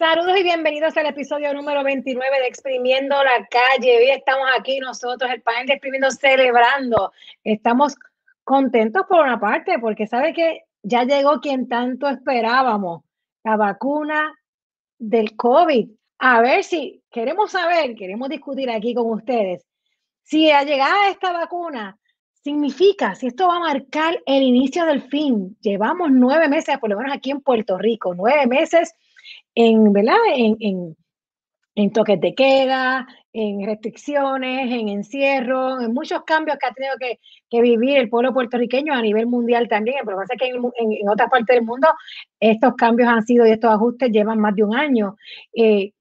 Saludos y bienvenidos al episodio número 29 de Exprimiendo la Calle. Hoy estamos aquí nosotros, el panel de Exprimiendo, celebrando. Estamos contentos por una parte, porque sabe que ya llegó quien tanto esperábamos, la vacuna del COVID. A ver si queremos saber, queremos discutir aquí con ustedes, si a llegada esta vacuna significa, si esto va a marcar el inicio del fin. Llevamos nueve meses, por lo menos aquí en Puerto Rico, nueve meses en, ¿verdad? En, en, en toques de queda, en restricciones, en encierro, en muchos cambios que ha tenido que, que, vivir el pueblo puertorriqueño a nivel mundial también. Pero pasa que en, en, en otras partes del mundo estos cambios han sido y estos ajustes llevan más de un año. Eh,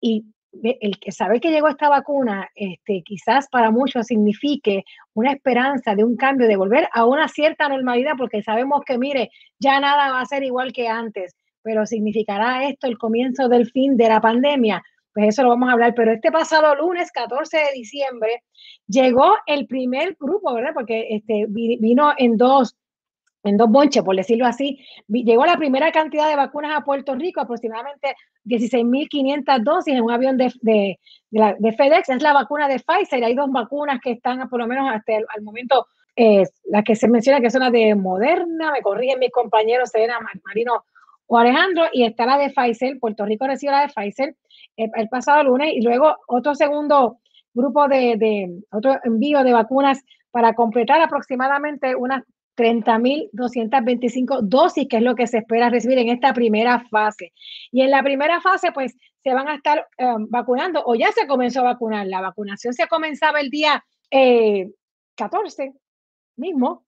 y el que saber que llegó esta vacuna, este, quizás para muchos signifique una esperanza de un cambio, de volver a una cierta normalidad, porque sabemos que, mire, ya nada va a ser igual que antes pero significará esto el comienzo del fin de la pandemia. Pues eso lo vamos a hablar, pero este pasado lunes 14 de diciembre llegó el primer grupo, ¿verdad? Porque este, vino en dos, en dos bonches, por decirlo así. Llegó la primera cantidad de vacunas a Puerto Rico, aproximadamente 16.500 dosis en un avión de, de, de, FedEx. Es la vacuna de Pfizer. Hay dos vacunas que están, por lo menos hasta el al momento, eh, las que se menciona que son las de Moderna. Me corrigen mis compañeros, Serena Marino o Alejandro, y está la de Pfizer. Puerto Rico recibió la de Pfizer el, pasado lunes y luego otro segundo grupo de, de, otro envío de vacunas para completar aproximadamente unas 30.225 dosis, que es lo que se espera recibir en esta primera fase. Y en la primera fase, pues, se van a estar um, vacunando o ya se comenzó a vacunar. La vacunación se comenzaba el día eh, 14 mismo,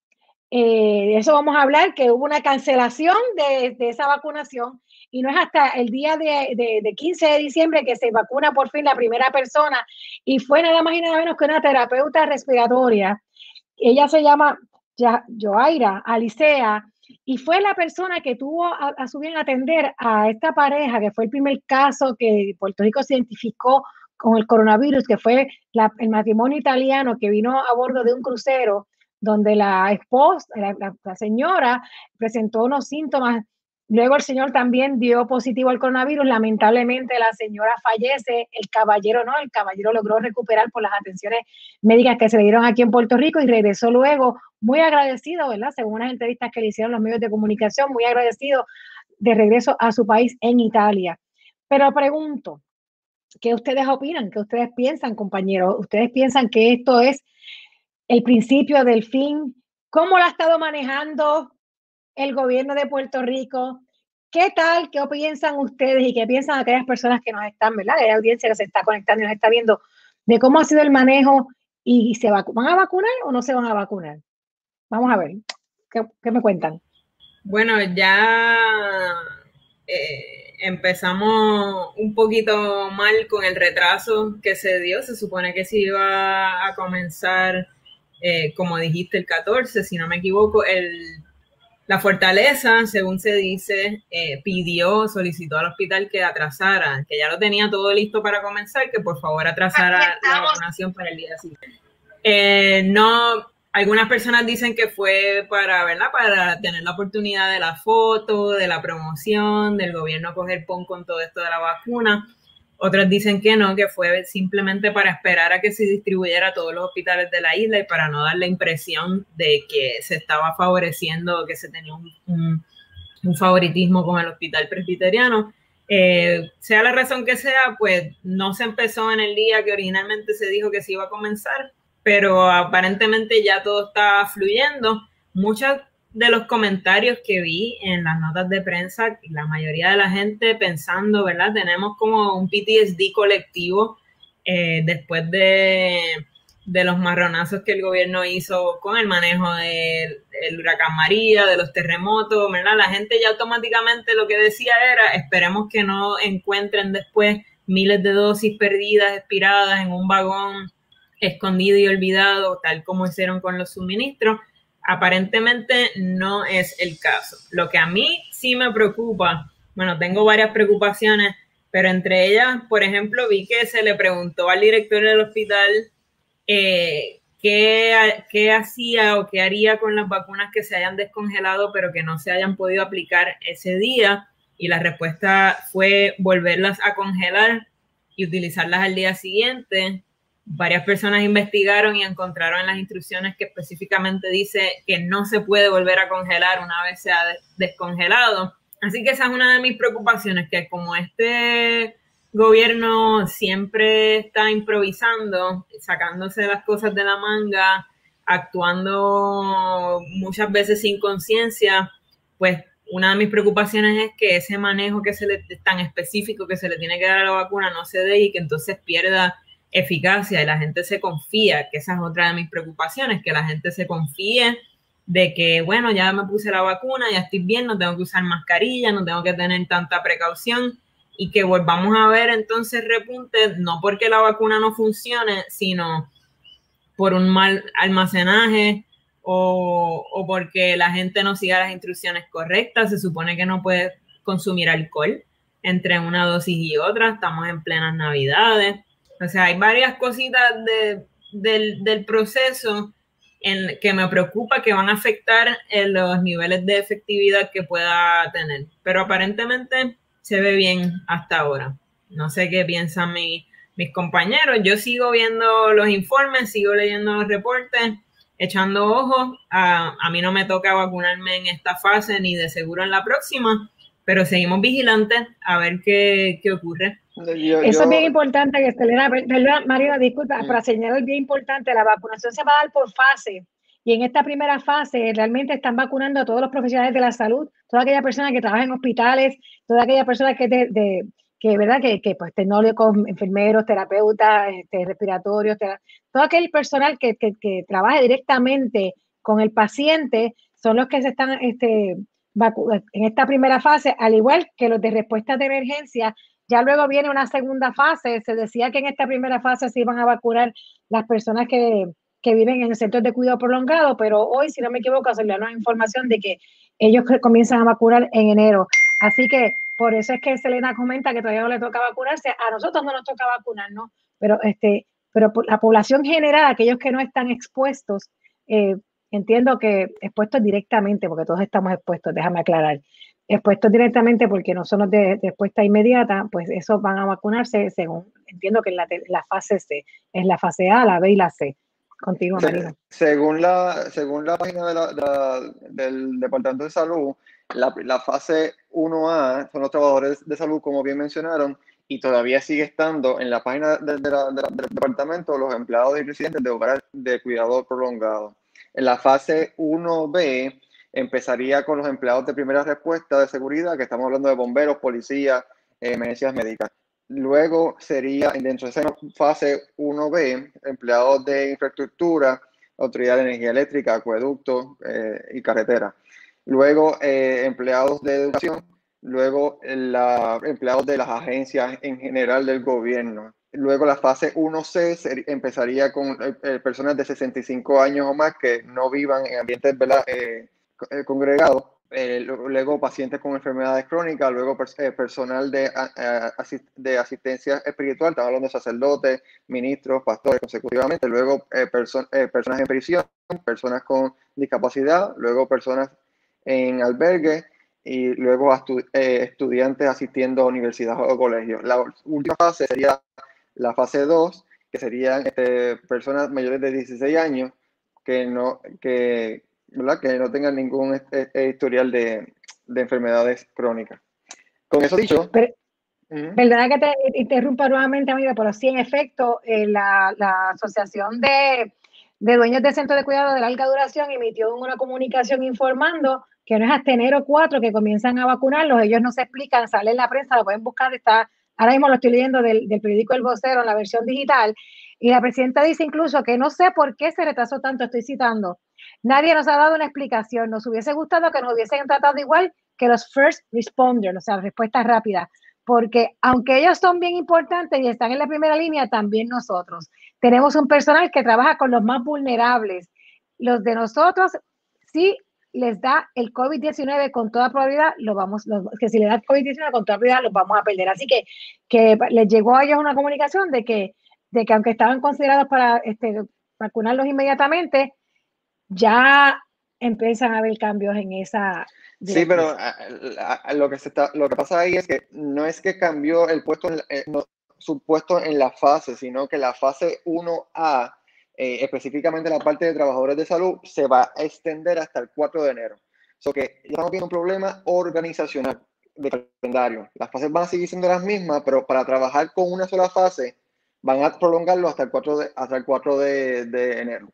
eh, de eso vamos a hablar, que hubo una cancelación de, de, esa vacunación y no es hasta el día de, de, de, 15 de diciembre que se vacuna por fin la primera persona y fue nada más y nada menos que una terapeuta respiratoria. Ella se llama Joaira Alicea y fue la persona que tuvo a, a su bien atender a esta pareja, que fue el primer caso que Puerto Rico se identificó con el coronavirus, que fue la, el matrimonio italiano que vino a bordo de un crucero donde la esposa, la, señora presentó unos síntomas. Luego el señor también dio positivo al coronavirus. Lamentablemente la señora fallece, el caballero no, el caballero logró recuperar por las atenciones médicas que se le dieron aquí en Puerto Rico y regresó luego muy agradecido, ¿verdad? Según unas entrevistas que le hicieron los medios de comunicación, muy agradecido de regreso a su país en Italia. Pero pregunto, ¿qué ustedes opinan? ¿Qué ustedes piensan, compañeros? ¿Ustedes piensan que esto es el principio del fin, cómo lo ha estado manejando el gobierno de Puerto Rico. ¿Qué tal? ¿Qué piensan ustedes y qué piensan aquellas personas que nos están, ¿verdad? La audiencia que se está conectando y nos está viendo de cómo ha sido el manejo y se van a vacunar o no se van a vacunar. Vamos a ver, ¿qué, me cuentan? Bueno, ya eh, empezamos un poquito mal con el retraso que se dio. Se supone que se iba a comenzar eh, como dijiste, el 14, si no me equivoco, el, la fortaleza, según se dice, eh, pidió, solicitó al hospital que atrasara, que ya lo tenía todo listo para comenzar, que por favor atrasara la vacunación para el día siguiente. Eh, no, algunas personas dicen que fue para, ¿verdad? Para tener la oportunidad de la foto, de la promoción, del gobierno coger pon con todo esto de la vacuna. Otras dicen que no, que fue simplemente para esperar a que se distribuyera a todos los hospitales de la isla y para no dar la impresión de que se estaba favoreciendo, que se tenía un, favoritismo con el hospital presbiteriano. Eh, sea la razón que sea, pues no se empezó en el día que originalmente se dijo que se iba a comenzar, pero aparentemente ya todo está fluyendo. Muchas de los comentarios que vi en las notas de prensa, la mayoría de la gente pensando, ¿verdad? Tenemos como un PTSD colectivo eh, después de, de, los marronazos que el gobierno hizo con el manejo del de, huracán María, de los terremotos, ¿verdad? La gente ya automáticamente lo que decía era, esperemos que no encuentren después miles de dosis perdidas, expiradas en un vagón escondido y olvidado, tal como hicieron con los suministros Aparentemente no es el caso. Lo que a mí sí me preocupa, bueno, tengo varias preocupaciones, pero entre ellas, por ejemplo, vi que se le preguntó al director del hospital eh, qué, qué hacía o qué haría con las vacunas que se hayan descongelado, pero que no se hayan podido aplicar ese día. y la respuesta fue volverlas a congelar y utilizarlas al día siguiente. Varias personas investigaron y encontraron en las instrucciones que específicamente dice que no se puede volver a congelar una vez se ha descongelado. Así que esa es una de mis preocupaciones, que como este gobierno siempre está improvisando, sacándose las cosas de la manga, actuando muchas veces sin conciencia, pues una de mis preocupaciones es que ese manejo que se le tan específico que se le tiene que dar a la vacuna no se dé y que entonces pierda eficacia y la gente se confía, que esa es otra de mis preocupaciones, que la gente se confíe de que, bueno, ya me puse la vacuna, ya estoy bien, no tengo que usar mascarilla, no tengo que tener tanta precaución y que volvamos a ver entonces repunte, no porque la vacuna no funcione, sino por un mal almacenaje o, o porque la gente no siga las instrucciones correctas. Se supone que no puede consumir alcohol entre una dosis y otra. Estamos en plenas navidades. O sea, hay varias cositas de, del, del, proceso en que me preocupa que van a afectar en los niveles de efectividad que pueda tener. Pero aparentemente se ve bien hasta ahora. No sé qué piensan mis compañeros. Yo sigo viendo los informes, sigo leyendo los reportes echando ojos. A, a, mí no me toca vacunarme en esta fase ni de seguro en la próxima, pero seguimos vigilantes a ver qué, qué ocurre. Eso es bien importante que Estelena, perdón, María, disculpa, para señalar bien importante, la vacunación se va a dar por fase. Y en esta primera fase realmente están vacunando a todos los profesionales de la salud, toda aquella persona que trabaja en hospitales, toda aquella persona que de, de que verdad que, que pues tecnólogos, enfermeros, terapeutas, este, respiratorios, todo aquel personal que, que, que, trabaja directamente con el paciente son los que se están este, en esta primera fase, al igual que los de respuesta de emergencia. Ya luego viene una segunda fase. Se decía que en esta primera fase se iban a vacunar las personas que, que viven en el centro de cuidado prolongado, pero hoy, si no me equivoco, se le da información de que ellos comienzan a vacunar en enero. Así que por eso es que Selena comenta que todavía no le toca vacunarse. A nosotros no nos toca vacunarnos, pero este, pero la población general, aquellos que no están expuestos, eh, entiendo que expuestos directamente, porque todos estamos expuestos, déjame aclarar, expuestos directamente porque no son los de, respuesta inmediata, pues esos van a vacunarse según, entiendo que en la, la, fase C, es la fase A, la B y la C. Contigo, Marino. Según la, según la página de la, del Departamento de Salud, la, la, fase 1A son los trabajadores de salud, como bien mencionaron, y todavía sigue estando en la página de, de del departamento los empleados y residentes de hogares de cuidado prolongado. En la fase 1B empezaría con los empleados de primera respuesta de seguridad, que estamos hablando de bomberos, policías, eh, emergencias médicas. Luego sería, dentro de esa fase 1B, empleados de infraestructura, autoridad de energía eléctrica, acueducto eh, y carretera luego eh, empleados de educación, luego la, empleados de las agencias en general del gobierno. Luego la fase 1C empezaría con personas de 65 años o más que no vivan en ambientes congregados. luego pacientes con enfermedades crónicas, luego personal de, asistencia espiritual, estamos hablando de sacerdotes, ministros, pastores consecutivamente, luego personas en prisión, personas con discapacidad, luego personas en albergue y luego eh, estudiantes asistiendo a universidades o colegios. La última fase sería la fase 2, que serían este, personas mayores de 16 años que no, que, ¿verdad? que no tengan ningún este, historial de, de, enfermedades crónicas. Con eso dicho... Perdona que te interrumpa nuevamente, amiga, pero sí, en efecto, eh, la, la Asociación de, de Dueños de Centros de Cuidado de Larga Duración emitió una comunicación informando que no es hasta enero 4 que comienzan a vacunarlos, ellos no se explican, sale en la prensa, lo pueden buscar, está, ahora mismo lo estoy leyendo del, del periódico El Vocero en la versión digital, y la presidenta dice incluso que no sé por qué se retrasó tanto, estoy citando. Nadie nos ha dado una explicación, nos hubiese gustado que nos hubiesen tratado igual que los first responders, o sea, respuestas rápidas, porque aunque ellos son bien importantes y están en la primera línea, también nosotros. Tenemos un personal que trabaja con los más vulnerables. Los de nosotros sí les da el COVID-19 con toda probabilidad, lo vamos, que si le da el COVID-19 con toda probabilidad, los vamos a perder. Así que, que les llegó a ellos una comunicación de que, de que aunque estaban considerados para este, vacunarlos inmediatamente, ya empiezan a haber cambios en esa. Sí, pero lo que, se está, lo que pasa ahí es que no es que cambió el puesto, eh, su puesto en la fase, sino que la fase 1A, eh, específicamente la parte de trabajadores de salud, se va a extender hasta el 4 de enero. So que estamos viendo un problema organizacional de calendario. Las fases van a seguir siendo las mismas, pero para trabajar con una sola fase van a prolongarlo hasta el 4 de, hasta el 4 de, de enero.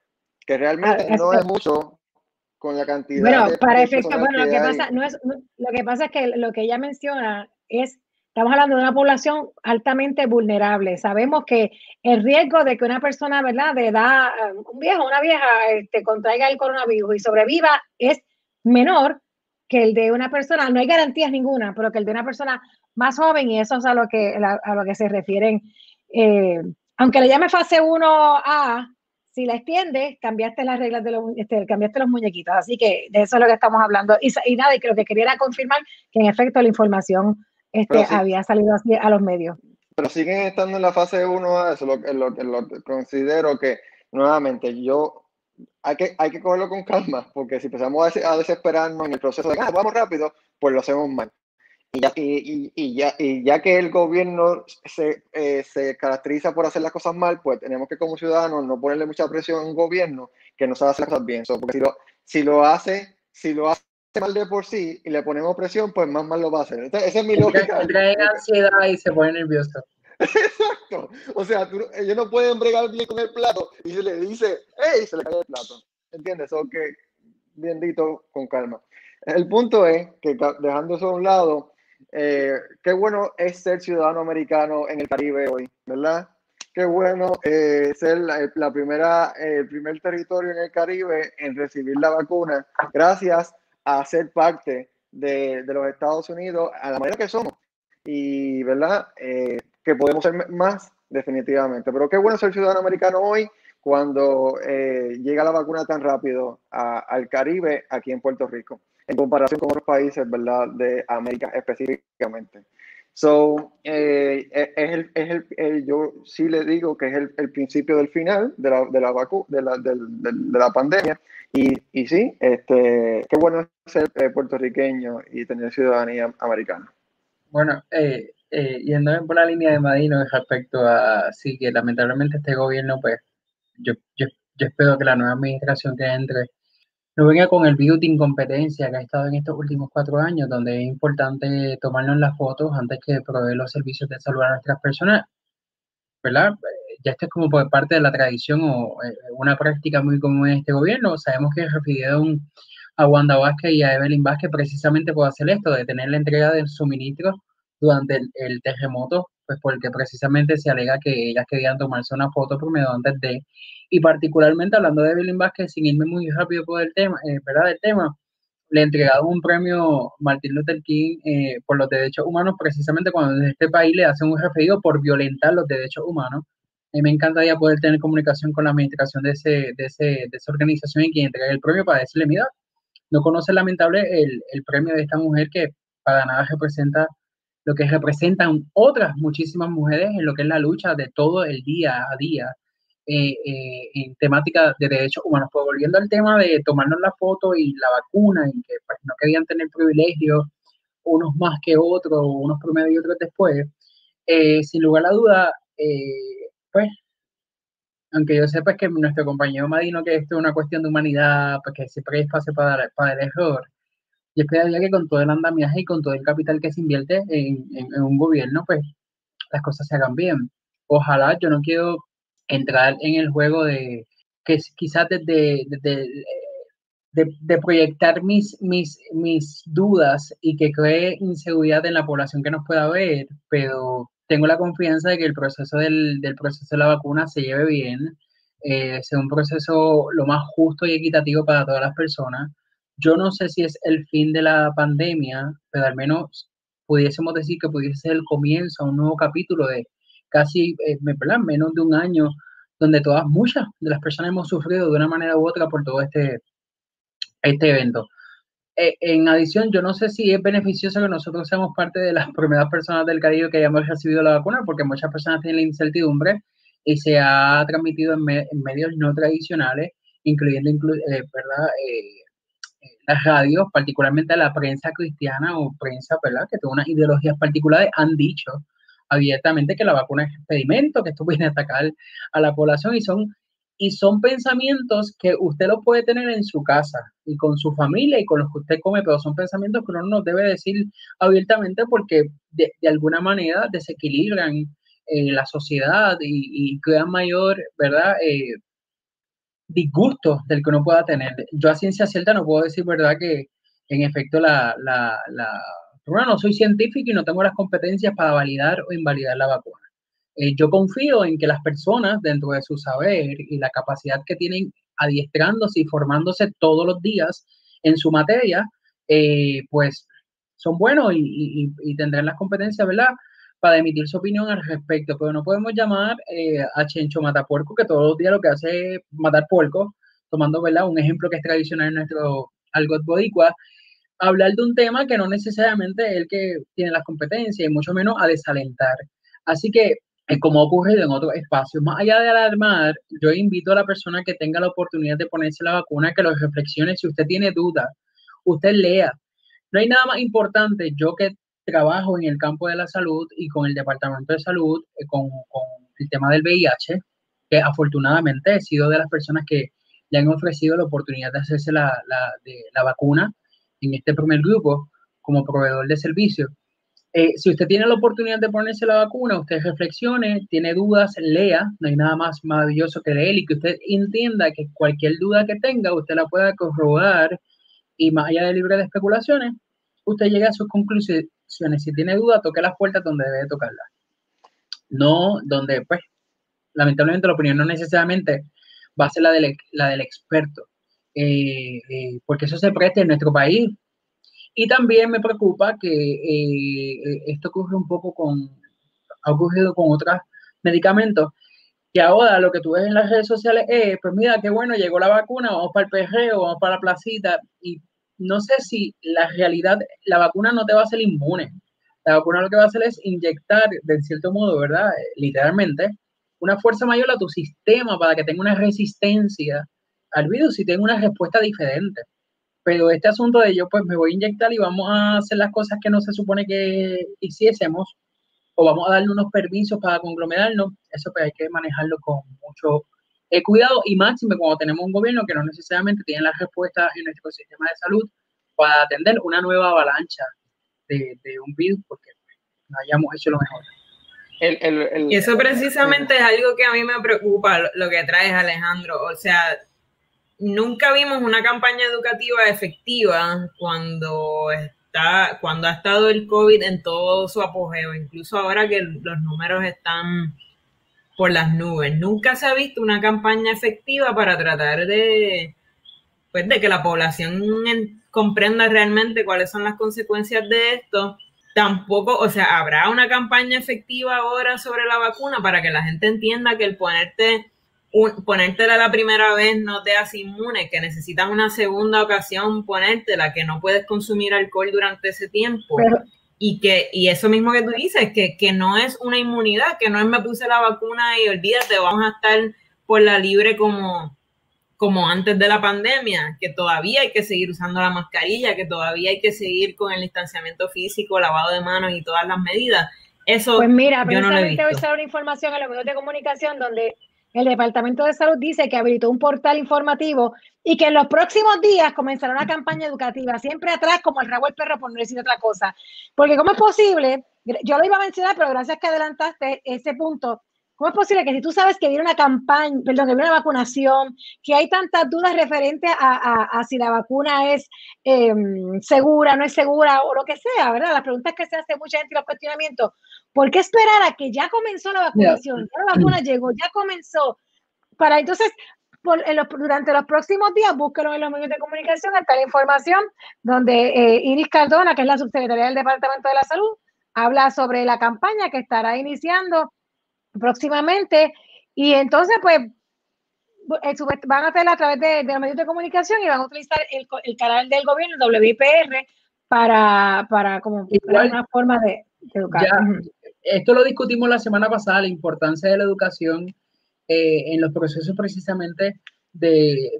Que realmente ah, no es mucho con la cantidad bueno, para efecto, bueno, lo que, pasa, no es, lo que pasa es que lo que ella menciona es, estamos hablando de una población altamente vulnerable. Sabemos que el riesgo de que una persona, ¿verdad?, de edad, un viejo, una vieja, te este, contraiga el coronavirus y sobreviva es menor que el de una persona, no hay garantías ninguna, pero que el de una persona más joven, y eso es a lo que, a lo que se refieren. Eh, aunque le llame fase 1A, si la extiende, cambiaste las reglas de los, este, cambiaste los muñequitos. Así que de eso es lo que estamos hablando. Y, y nada, y creo que quería confirmar que en efecto la información este, había salido así a los medios. Pero siguen estando en la fase 1A, eso lo, lo, lo considero que, nuevamente, yo hay que, hay que cogerlo con calma, porque si empezamos a, desesperarnos en el proceso de, ah, vamos rápido, pues lo hacemos mal. Y ya, y, y, ya, y ya que el gobierno se, eh, se, caracteriza por hacer las cosas mal, pues tenemos que como ciudadanos no ponerle mucha presión a un gobierno que no sabe hacer las cosas bien. porque si lo, si lo hace, si lo hace mal de por sí y le ponemos presión, pues más mal lo va a hacer. Entonces, esa es mi lógica. Trae ansiedad y se pone nervioso. Exacto. O sea, ellos no pueden bregar bien con el plato y se le dice, ¡hey! Se le cae el plato. ¿Entiendes? O que, bien dito, con calma. El punto es que, dejando eso a un lado, eh, qué bueno es ser ciudadano americano en el Caribe hoy, ¿verdad? Qué bueno eh, ser la, primera, el primer territorio en el Caribe en recibir la vacuna, gracias a ser parte de, de los Estados Unidos a la manera que somos. Y, ¿verdad? Eh, que podemos ser más, definitivamente. Pero qué bueno ser ciudadano americano hoy cuando eh, llega la vacuna tan rápido al Caribe, aquí en Puerto Rico, en comparación con otros países, ¿verdad? De América específicamente. So, eh, e, es, el, es el, yo sí le digo que es el, el principio del final de la, de la, vacu de la, de, de, la pandemia. Y, y sí, este, qué bueno ser eh, puertorriqueño y tener ciudadanía americana. Bueno, eh, eh, por la línea de Madino respecto a, sí, que lamentablemente este gobierno, pues, yo, yo, yo espero que la nueva administración que entre no venga con el beauty incompetencia que ha estado en estos últimos cuatro años, donde es importante tomarnos las fotos antes que proveer los servicios de salud a nuestras personas, ¿verdad? Ya esto es como parte de la tradición o eh, una práctica muy común en este gobierno. Sabemos que refirieron a Wanda Vázquez y a Evelyn Vázquez precisamente por hacer esto, de tener la entrega de suministros durante el, terremoto, pues porque precisamente se alega que ellas querían tomarse una foto primero antes de, y particularmente hablando de Evelyn Vázquez, sin irme muy rápido por el tema, eh, ¿verdad? Del tema, le entregaron un premio Martin Luther King eh, por los derechos humanos precisamente cuando desde este país le hacen un referido por violentar los derechos humanos. Mí me encantaría poder tener comunicación con la administración de, ese, de, ese, de esa organización y quien entrega el premio para decirle, mira, no conoce lamentable el, el premio de esta mujer que para nada representa lo que representan otras muchísimas mujeres en lo que es la lucha de todo el día a día eh, eh, en temática de derechos humanos. Pues volviendo al tema de tomarnos la foto y la vacuna, y que pues, no querían tener privilegios unos más que otros, unos promedio y otros después, eh, sin lugar a duda, pues, aunque yo sepa que nuestro compañero Madino que esto es una cuestión de humanidad, pues que siempre hay espacio para, para el error, yo esperaría que con todo el andamiaje y con todo el capital que se invierte en, un gobierno, pues las cosas se hagan bien. Ojalá, yo no quiero entrar en el juego de que quizás desde, de, proyectar mis, mis, mis dudas y que cree inseguridad en la población que nos pueda ver, pero tengo la confianza de que el proceso del, proceso de la vacuna se lleve bien, eh, sea un proceso lo más justo y equitativo para todas las personas yo no sé si es el fin de la pandemia, pero al menos pudiésemos decir que pudiese ser el comienzo a un nuevo capítulo de casi, eh, menos de un año, donde todas, muchas de las personas hemos sufrido de una manera u otra por todo este, este evento. Eh, en adición, yo no sé si es beneficioso que nosotros seamos parte de las primeras personas del Caribe que hayamos recibido la vacuna, porque muchas personas tienen la incertidumbre y se ha transmitido en, medios no tradicionales, incluyendo, eh, ¿verdad? Las radios, particularmente la prensa cristiana o prensa, ¿verdad? Que tiene unas ideologías particulares, han dicho abiertamente que la vacuna es experimento, que esto viene a atacar a la población y son, y son pensamientos que usted los puede tener en su casa y con su familia y con los que usted come, pero son pensamientos que uno no debe decir abiertamente porque de, alguna manera desequilibran eh, la sociedad y, crean mayor, ¿verdad? Eh, disgusto del que uno pueda tener. Yo a ciencia cierta no puedo decir, ¿verdad?, que en efecto la, la, la bueno, no soy científico y no tengo las competencias para validar o invalidar la vacuna. Eh, yo confío en que las personas, dentro de su saber y la capacidad que tienen adiestrándose y formándose todos los días en su materia, eh, pues son buenos y, y, tendrán las competencias, ¿verdad? Para emitir su opinión al respecto, pero no podemos llamar eh, a Chencho Matapuerco, que todos los días lo que hace es matar puerco, tomando ¿verdad? un ejemplo que es tradicional en nuestro algo boricua, hablar de un tema que no necesariamente es el que tiene las competencias, y mucho menos a desalentar. Así que, eh, como ha ocurrido en otros espacios, más allá de alarmar, yo invito a la persona que tenga la oportunidad de ponerse la vacuna que lo reflexione. Si usted tiene dudas, usted lea. No hay nada más importante, yo que trabajo en el campo de la salud y con el Departamento de Salud, eh, con, el tema del VIH, que afortunadamente he sido de las personas que le han ofrecido la oportunidad de hacerse la, de, la vacuna en este primer grupo como proveedor de servicio. Eh, si usted tiene la oportunidad de ponerse la vacuna, usted reflexione, tiene dudas, lea, no hay nada más maravilloso que leer y que usted entienda que cualquier duda que tenga, usted la pueda corroborar y más allá de libre de especulaciones, usted llegue a sus conclusiones, si tiene duda, toque las puertas donde debe tocarlas. No donde, pues, lamentablemente la opinión no necesariamente va a ser la del, la del experto, eh, eh, porque eso se presta en nuestro país. Y también me preocupa que eh, esto ocurre un poco con, ha ocurrido con otros medicamentos, que ahora lo que tú ves en las redes sociales es, pues mira, qué bueno, llegó la vacuna, vamos para el perreo, vamos para la placita, y no sé si la realidad, la vacuna no te va a hacer inmune. La vacuna lo que va a hacer es inyectar, de cierto modo, ¿verdad? Eh, literalmente, una fuerza mayor a tu sistema para que tenga una resistencia al virus y tenga una respuesta diferente. Pero este asunto de yo, pues me voy a inyectar y vamos a hacer las cosas que no se supone que hiciésemos, o vamos a darle unos permisos para conglomerarnos, eso pues hay que manejarlo con mucho He cuidado y máximo cuando tenemos un gobierno que no necesariamente tiene las respuestas en nuestro sistema de salud para atender una nueva avalancha de, un virus porque no hayamos hecho lo mejor. y eso precisamente es algo que a mí me preocupa, lo, que traes Alejandro. O sea, nunca vimos una campaña educativa efectiva cuando está, cuando ha estado el COVID en todo su apogeo, incluso ahora que los números están por las nubes. Nunca se ha visto una campaña efectiva para tratar de, pues, de que la población comprenda realmente cuáles son las consecuencias de esto. Tampoco, o sea, habrá una campaña efectiva ahora sobre la vacuna para que la gente entienda que el ponerte un, ponértela la primera vez no te hace inmune, que necesitas una segunda ocasión ponértela, que no puedes consumir alcohol durante ese tiempo y que y eso mismo que tú dices, que, que no es una inmunidad, que no es me puse la vacuna y olvídate, vamos a estar por la libre como, como antes de la pandemia, que todavía hay que seguir usando la mascarilla, que todavía hay que seguir con el distanciamiento físico, lavado de manos y todas las medidas. Eso pues mira, precisamente hoy sale una información en los medios de comunicación donde el Departamento de Salud dice que habilitó un portal informativo y que en los próximos días comenzará una campaña educativa, siempre atrás como el rabo del perro, por no decir otra cosa. Porque ¿cómo es posible? Yo lo iba a mencionar, pero gracias que adelantaste ese punto, ¿Cómo es posible que si tú sabes que viene una campaña, perdón, que viene una vacunación, que hay tantas dudas referentes a, si la vacuna es em, segura, no es segura o lo que sea, ¿verdad? Las preguntas que se hace mucha gente y los cuestionamientos. ¿Por qué esperar a que ya comenzó la vacunación? Ya la vacuna llegó, ya comenzó. Para entonces, durante los próximos días, búsquelo en los medios de comunicación, está la información donde eh, Iris Cardona, que es la subsecretaria del Departamento de la Salud, habla sobre la campaña que estará iniciando próximamente. Y entonces, pues, eh, van a hacerla a través de, los medios de comunicación y van a utilizar el, canal del gobierno, el WIPR, para, para como una forma de, educar. esto lo discutimos la semana pasada, la importancia de la educación eh, en los procesos precisamente de,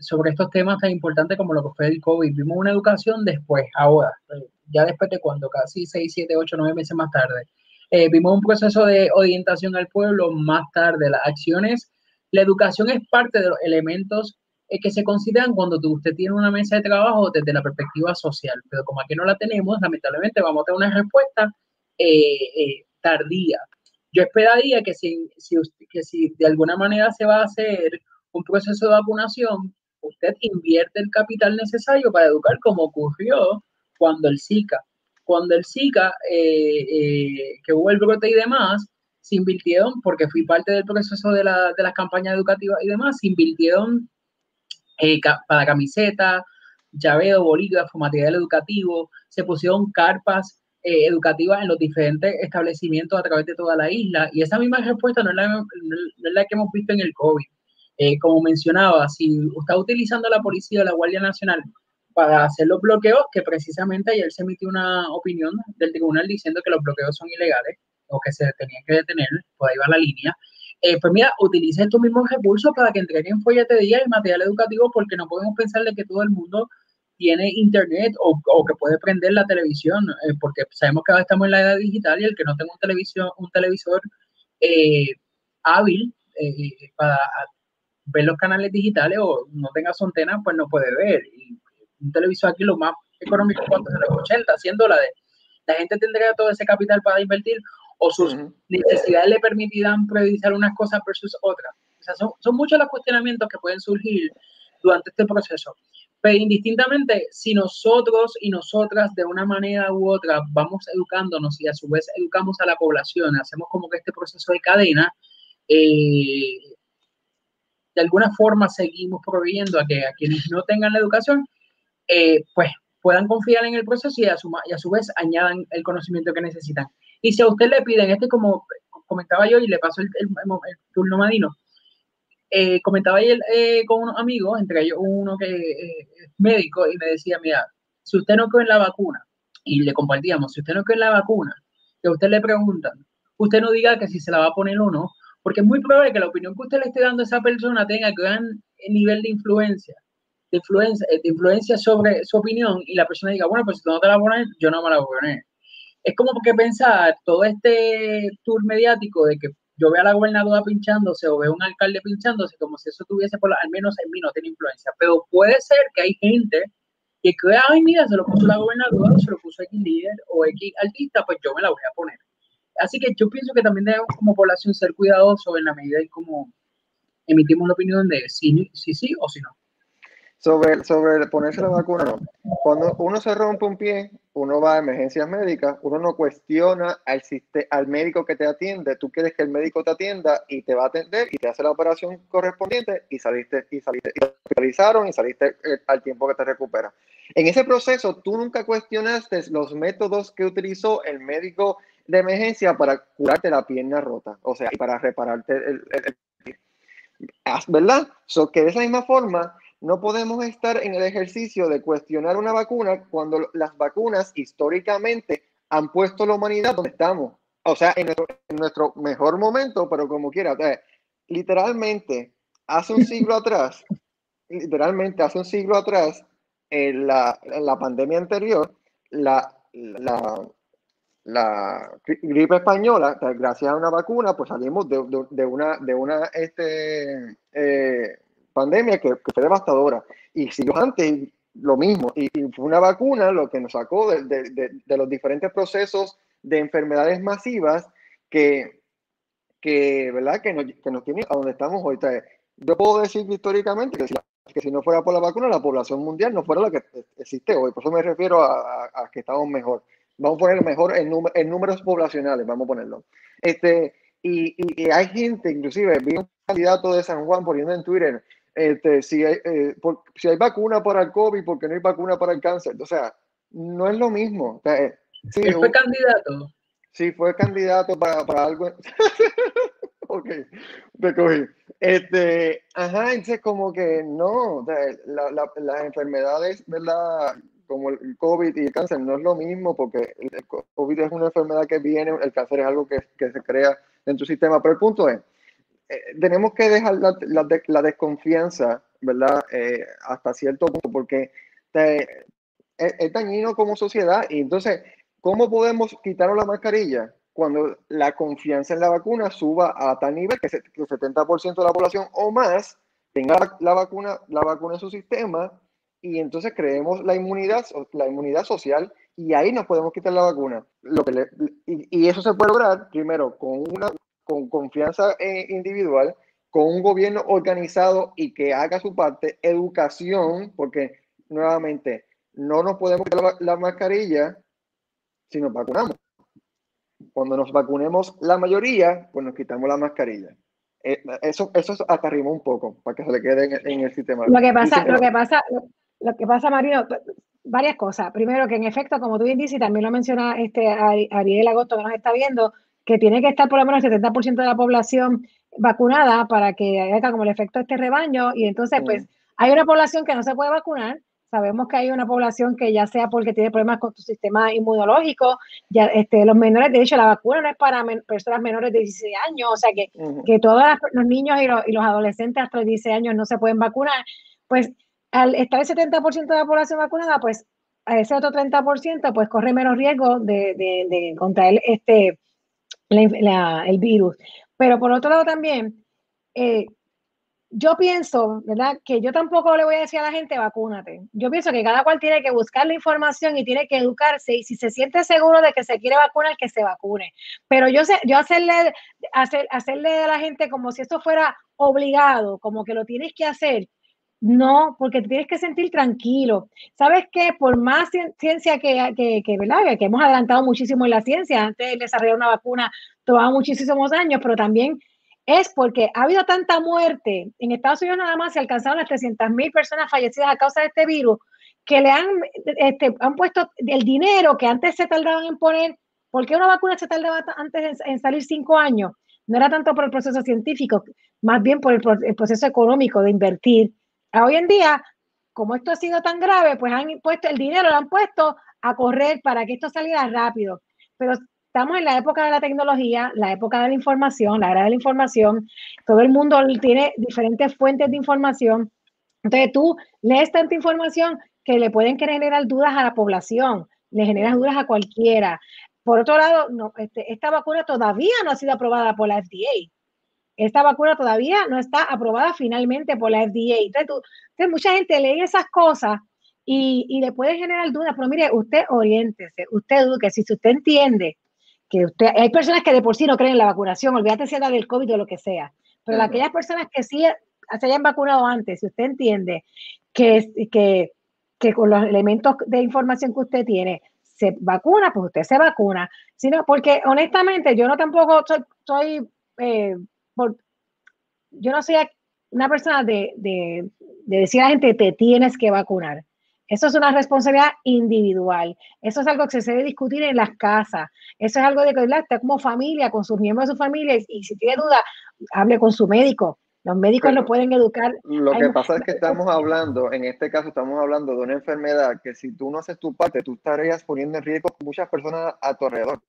sobre estos temas tan importantes como lo que fue el COVID. Vimos una educación después, ahora, eh, ya después de cuando, casi 6, 7, 8, 9 meses más tarde. Eh, vimos un proceso de orientación al pueblo más tarde. Las acciones, la educación es parte de los elementos eh, que se consideran cuando usted tiene una mesa de trabajo desde la perspectiva social, pero como aquí no la tenemos, lamentablemente vamos a tener una respuesta tardía. Yo esperaría que si, que si de alguna manera se va a hacer un proceso de vacunación, usted invierte el capital necesario para educar como ocurrió cuando el Zika. Cuando el Zika, eh, eh, que hubo el brote y demás, se invirtieron, porque fui parte del proceso de, la, de las campañas educativas y demás, se invirtieron eh, para camiseta, llaveo, bolígrafo, material educativo, se pusieron carpas educativas en los diferentes establecimientos a través de toda la isla. Y esa misma respuesta no es la, que hemos visto en el COVID. Como mencionaba, si está utilizando la policía o la Guardia Nacional para hacer los bloqueos, que precisamente ayer se emitió una opinión del tribunal diciendo que los bloqueos son ilegales o que se tenían que detener, por ahí va la línea, eh, pues mira, utilice estos mismos recursos para que entreguen folletería y material educativo porque no podemos pensar de que todo el mundo tiene internet o, que puede prender la televisión, eh, porque sabemos que ahora estamos en la era digital y el que no tenga un, un televisor hábil para ver los canales digitales o no tenga su antena, pues no puede ver. Un televisor aquí lo más económico, ¿cuánto? Los 80, 100 dólares. La gente tendría todo ese capital para invertir o sus necesidades le permitirán priorizar unas cosas versus otras. O sea, son, son muchos los cuestionamientos que pueden surgir durante este proceso. Pero indistintamente, si nosotros y nosotras de una manera u otra vamos educándonos y a su vez educamos a la población, hacemos como que este proceso de cadena, eh, de alguna forma seguimos proveyendo a que a quienes no tengan la educación, eh, pues puedan confiar en el proceso y a, su, y a su vez añadan el conocimiento que necesitan. Y si a usted le piden, este como comentaba yo y le paso el, turno Madino, eh, comentaba ayer eh, con unos amigos, entre ellos uno que es médico, y me decía, mira, si usted no cree en la vacuna, y le compartíamos, si usted no cree en la vacuna, que a usted le preguntan, usted no diga que si se la va a poner o no, porque es muy probable que la opinión que usted le esté dando a esa persona tenga gran nivel de influencia, influencia, de influencia sobre su opinión y la persona diga, bueno, pues si tú no te la pones, yo no me la voy a poner. Es como que pensar todo este tour mediático de que yo veo a la gobernadora pinchándose o veo a un alcalde pinchándose como si eso tuviese, por, al menos en mí, no tiene influencia. Pero puede ser que hay gente que crea, ay, mira, se lo puso la gobernadora, se lo puso X líder o X artista, pues yo me la voy a poner. Así que yo pienso que también debemos como población ser cuidadosos en la medida en cómo emitimos la opinión de si, si sí o si no. Sobre, sobre ponerse la vacuna, no. Cuando uno se rompe un pie, uno va a emergencias médicas, uno no cuestiona al, al médico que te atiende, tú quieres que el médico te atienda y te va a atender y te hace la operación correspondiente y saliste, y saliste, y te hospitalizaron y saliste eh, al tiempo que te recuperas. En ese proceso, tú nunca cuestionaste los métodos que utilizó el médico de emergencia para curarte la pierna rota, o sea, y para repararte el, el, ¿verdad? So que de esa misma forma no podemos estar en el ejercicio de cuestionar una vacuna cuando las vacunas históricamente han puesto a la humanidad donde estamos. O sea, en nuestro, en nuestro mejor momento, pero como quiera. literalmente, hace un siglo atrás, literalmente hace un siglo atrás, en la, en la pandemia anterior, la, la, la gripe española, gracias a una vacuna, pues salimos de, de, una, de una este, eh, pandemia que, fue devastadora. Y siglos antes, lo mismo. Y, fue una vacuna lo que nos sacó de, de, los diferentes procesos de enfermedades masivas que, que ¿verdad? Que nos, que nos tiene a donde estamos hoy. Yo puedo decir históricamente que si, que si no fuera por la vacuna, la población mundial no fuera la que existe hoy. Por eso me refiero a, a que estamos mejor. Vamos a poner mejor en, en números poblacionales, vamos a ponerlo. Este, y, y, hay gente, inclusive, vi un candidato de San Juan poniendo en Twitter, este, si, hay, eh, si hay vacuna para el COVID, porque no hay vacuna para el cáncer? O sea, no es lo mismo. O eh, sí, fue candidato? Sí, fue candidato para, para algo. ok, te cogí. Este, ajá, entonces como que no, o sea, la, la, las enfermedades, ¿verdad? como el COVID y el cáncer no es lo mismo porque el COVID es una enfermedad que viene, el cáncer es algo que, que se crea en tu sistema, pero el punto es, tenemos que dejar la, la, desconfianza, ¿verdad? hasta cierto punto, porque es, dañino como sociedad. Y entonces, ¿cómo podemos quitarnos la mascarilla? Cuando la confianza en la vacuna suba a tal nivel que, el 70% de la población o más tenga la, vacuna, la vacuna en su sistema y entonces creemos la inmunidad, la inmunidad social y ahí nos podemos quitar la vacuna. Lo que y, eso se puede lograr primero con una confianza eh, individual, con un gobierno organizado y que haga su parte, educación, porque nuevamente no nos podemos quitar la, mascarilla si nos vacunamos. Cuando nos vacunemos la mayoría, pues nos quitamos la mascarilla. Eh, eso, eso hasta un poco para que se le quede en, el sistema. Lo que pasa, lo que pasa, lo, que pasa, Marino, varias cosas. Primero, que en efecto, como tú bien dices, y también lo menciona este Ariel Agosto que nos está viendo, que tiene que estar por lo menos el 70% de la población vacunada para que haya como el efecto de este rebaño. Y entonces, pues, hay una población que no se puede vacunar. Sabemos que hay una población que ya sea porque tiene problemas con su sistema inmunológico, ya este, los menores, de hecho, la vacuna no es para personas menores de 16 años, o sea que, que todos los niños y los, adolescentes hasta los 16 años no se pueden vacunar, pues al estar el 70% de la población vacunada, pues a ese otro 30% pues corre menos riesgo de, de, de contraer este, el virus. Pero por otro lado también, eh, yo pienso, ¿verdad? Que yo tampoco le voy a decir a la gente vacúnate. Yo pienso que cada cual tiene que buscar la información y tiene que educarse y si se siente seguro de que se quiere vacunar, que se vacune. Pero yo sé, yo hacerle, hacer, hacerle a la gente como si esto fuera obligado, como que lo tienes que hacer. No, porque tienes que sentir tranquilo. ¿Sabes qué? Por más ciencia que, que, que, ¿verdad? que hemos adelantado muchísimo en la ciencia, antes de desarrollar una vacuna tomaba muchísimos años, pero también es porque ha habido tanta muerte. En Estados Unidos nada más se alcanzaron las 300 mil personas fallecidas a causa de este virus, que le han, este, han puesto el dinero que antes se tardaban en poner. ¿Por qué una vacuna se tardaba antes en, salir cinco años? No era tanto por el proceso científico, más bien por el, proceso económico de invertir. Hoy en día, como esto ha sido tan grave, pues han puesto el dinero, lo han puesto a correr para que esto saliera rápido. Pero estamos en la época de la tecnología, la época de la información, la era de la información. Todo el mundo tiene diferentes fuentes de información. Entonces tú lees tanta información que le pueden generar dudas a la población, le generas dudas a cualquiera. Por otro lado, no, este, esta vacuna todavía no ha sido aprobada por la FDA. Esta vacuna todavía no está aprobada finalmente por la FDA. Entonces, mucha gente lee esas cosas y, y, le puede generar dudas, pero mire, usted oriéntese, usted eduque, si usted entiende que usted, hay personas que de por sí no creen en la vacunación, olvídate si era del COVID o lo que sea, pero aquellas personas que sí se hayan vacunado antes, si usted entiende que, que, que con los elementos de información que usted tiene se vacuna, pues usted se vacuna. Sino, porque honestamente yo no tampoco soy, soy eh, yo no soy una persona de, de, de decir a la gente te tienes que vacunar. Eso es una responsabilidad individual. Eso es algo que se debe discutir en las casas. Eso es algo de que está como familia, con sus miembros de su familia. Y, si tiene duda, hable con su médico. Los médicos lo pueden educar. Lo que pasa es que estamos hablando, en este caso estamos hablando de una enfermedad que si tú no haces tu parte, tú estarías poniendo en riesgo muchas personas a tu alrededor.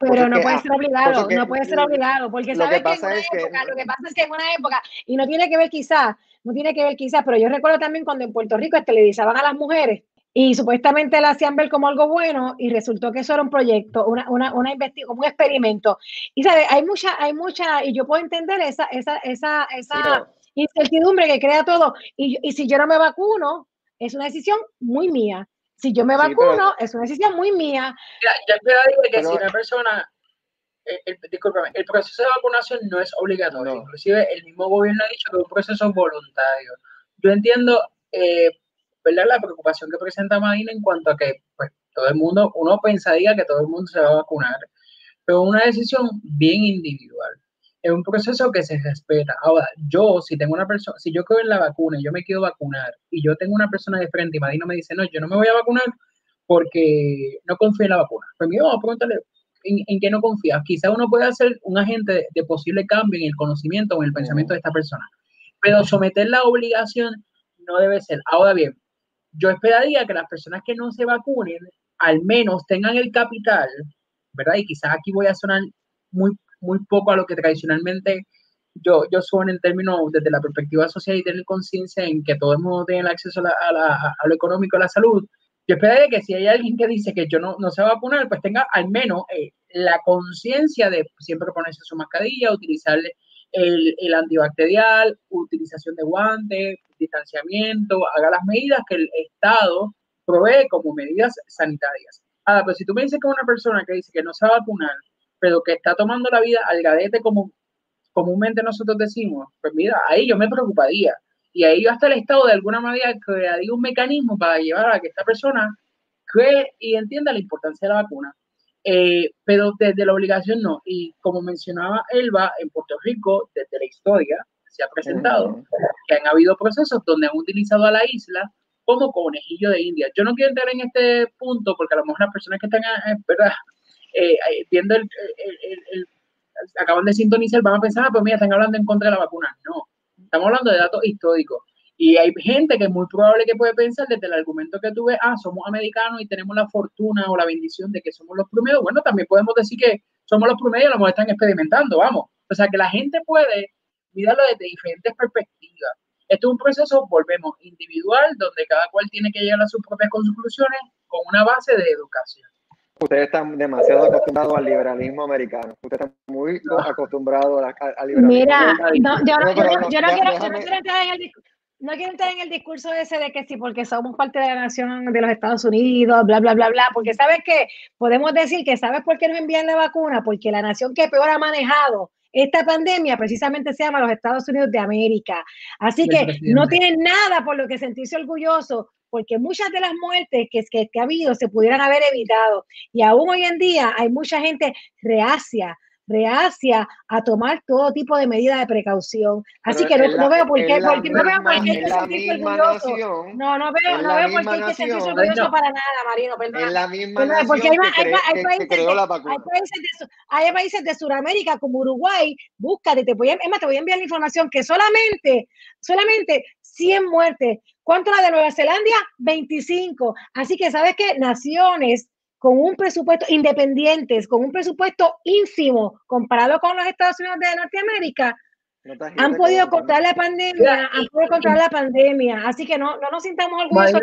Pero no puede ser obligado, no puede ser obligado, porque sabes que, en una época, lo que pasa es que en una época, y no tiene que ver quizás, no tiene que ver quizás, pero yo recuerdo también cuando en Puerto Rico televisaban a las mujeres y supuestamente la hacían ver como algo bueno y resultó que eso era un proyecto, una, una, una investigación, un experimento. Y sabes, hay mucha, hay mucha, y yo puedo entender esa, esa, esa, esa incertidumbre que crea todo. Y, y si yo no me vacuno, es una decisión muy mía. Si yo me vacuno, es una decisión muy mía. Ya, ya te que si una persona, el, el, el proceso de vacunación no es obligatorio. Inclusive el mismo gobierno ha dicho que es un proceso voluntario. Yo entiendo, eh, ¿verdad? La preocupación que presenta Marina en cuanto a que, pues, todo el mundo, uno pensaría que todo el mundo se va a vacunar, pero una decisión bien individual es un proceso que se respeta. Ahora, yo, si tengo una persona, si yo creo en la vacuna y yo me quiero vacunar y yo tengo una persona de frente y Madina me dice, no, yo no me voy a vacunar porque no confío en la vacuna. Pues mira, vamos a preguntarle en, qué no confía. Quizá uno puede hacer un agente de, posible cambio en el conocimiento o en el pensamiento de esta persona, pero someter la obligación no debe ser. Ahora bien, yo esperaría que las personas que no se vacunen al menos tengan el capital, ¿verdad? Y quizás aquí voy a sonar muy muy poco a lo que tradicionalmente yo, yo sueno en términos desde la perspectiva social y tener conciencia en que todo el mundo tiene el acceso a, la, lo económico, a la salud. Yo esperaría que si hay alguien que dice que yo no, no se va a vacunar, pues tenga al menos eh, la conciencia de siempre ponerse su mascarilla, utilizar el, el, antibacterial, utilización de guantes, distanciamiento, haga las medidas que el Estado provee como medidas sanitarias. Ah, pero si tú me dices que una persona que dice que no se va a vacunar, pero que está tomando la vida al gadete como comúnmente nosotros decimos, pues mira, ahí yo me preocuparía. Y ahí yo hasta el Estado de alguna manera crearía un mecanismo para llevar a que esta persona cree y entienda la importancia de la vacuna. Eh, pero desde la obligación no. Y como mencionaba Elba, en Puerto Rico, desde la historia, se ha presentado que han habido procesos donde han utilizado a la isla como conejillo de India. Yo no quiero entrar en este punto porque a lo mejor las personas que están eh, ¿verdad? Eh, viendo el, acaban de sintonizar, van a pensar, ah, pues mira, están hablando en contra de la vacuna. No, estamos hablando de datos históricos. Y hay gente que es muy probable que puede pensar desde el argumento que tuve, ah, somos americanos y tenemos la fortuna o la bendición de que somos los promedios. Bueno, también podemos decir que somos los promedios y lo están experimentando, vamos. O sea, que la gente puede mirarlo desde diferentes perspectivas. Esto es un proceso, volvemos, individual, donde cada cual tiene que llegar a sus propias conclusiones con una base de educación. Ustedes están demasiado acostumbrados al liberalismo americano. Ustedes están muy acostumbrados al liberalismo. Mira, yo, no, quiero, entrar en el no quiero entrar en el discurso ese de que sí, porque somos parte de la nación de los Estados Unidos, bla, bla, bla, bla, porque sabes que podemos decir que sabes por qué nos envían la vacuna, porque la nación que peor ha manejado esta pandemia precisamente se llama los Estados Unidos de América. Así que no tienen nada por lo que sentirse orgulloso, porque muchas de las muertes que, que, que ha habido se pudieran haber evitado. Y aún hoy en día hay mucha gente reacia reacia a tomar todo tipo de medidas de precaución. Así que no, veo por qué, porque, no veo por qué hay que sentirse orgulloso. No, no veo, no veo por qué hay que sentirse orgulloso para nada, Marino, perdón. En la misma porque hay, hay, hay, países de, hay, países de, Sudamérica como Uruguay, búscate, te voy a, te voy a enviar la información que solamente, solamente 100 muertes. ¿Cuánto la de Nueva Zelanda? 25. Así que sabes que naciones con un presupuesto independientes, con un presupuesto ínfimo comparado con los Estados Unidos de Norteamérica, han podido controlar la pandemia, han podido controlar la pandemia, así que no, no nos sintamos orgullosos,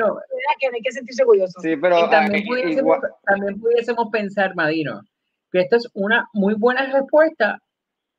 que no hay que sentirse orgullosos. Sí, pero y también, pudiésemos, también pudiésemos pensar, Madino, que esta es una muy buena respuesta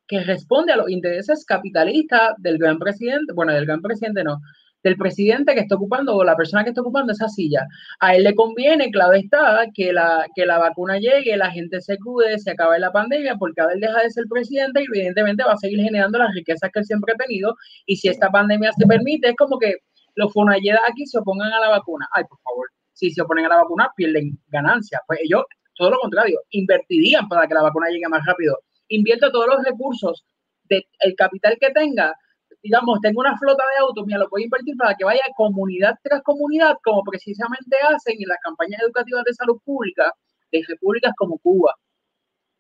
que responde a los intereses capitalistas del gran presidente, bueno, del gran presidente no, del presidente que está ocupando o la persona que está ocupando esa silla. A él le conviene, claro está, que la, que la vacuna llegue, la gente se cuide, se acabe la pandemia, porque a él deja de ser presidente y evidentemente va a seguir generando las riquezas que él siempre ha tenido. Y si esta pandemia se permite, es como que los fonalleras aquí se opongan a la vacuna. Ay, por favor, si se oponen a la vacuna, pierden ganancias. Pues ellos, todo lo contrario, invertirían para que la vacuna llegue más rápido. Invierto todos los recursos del capital que tenga digamos, tengo una flota de autos, mira, lo puedo invertir para que vaya comunidad tras comunidad, como precisamente hacen en las campañas educativas de salud pública de repúblicas como Cuba,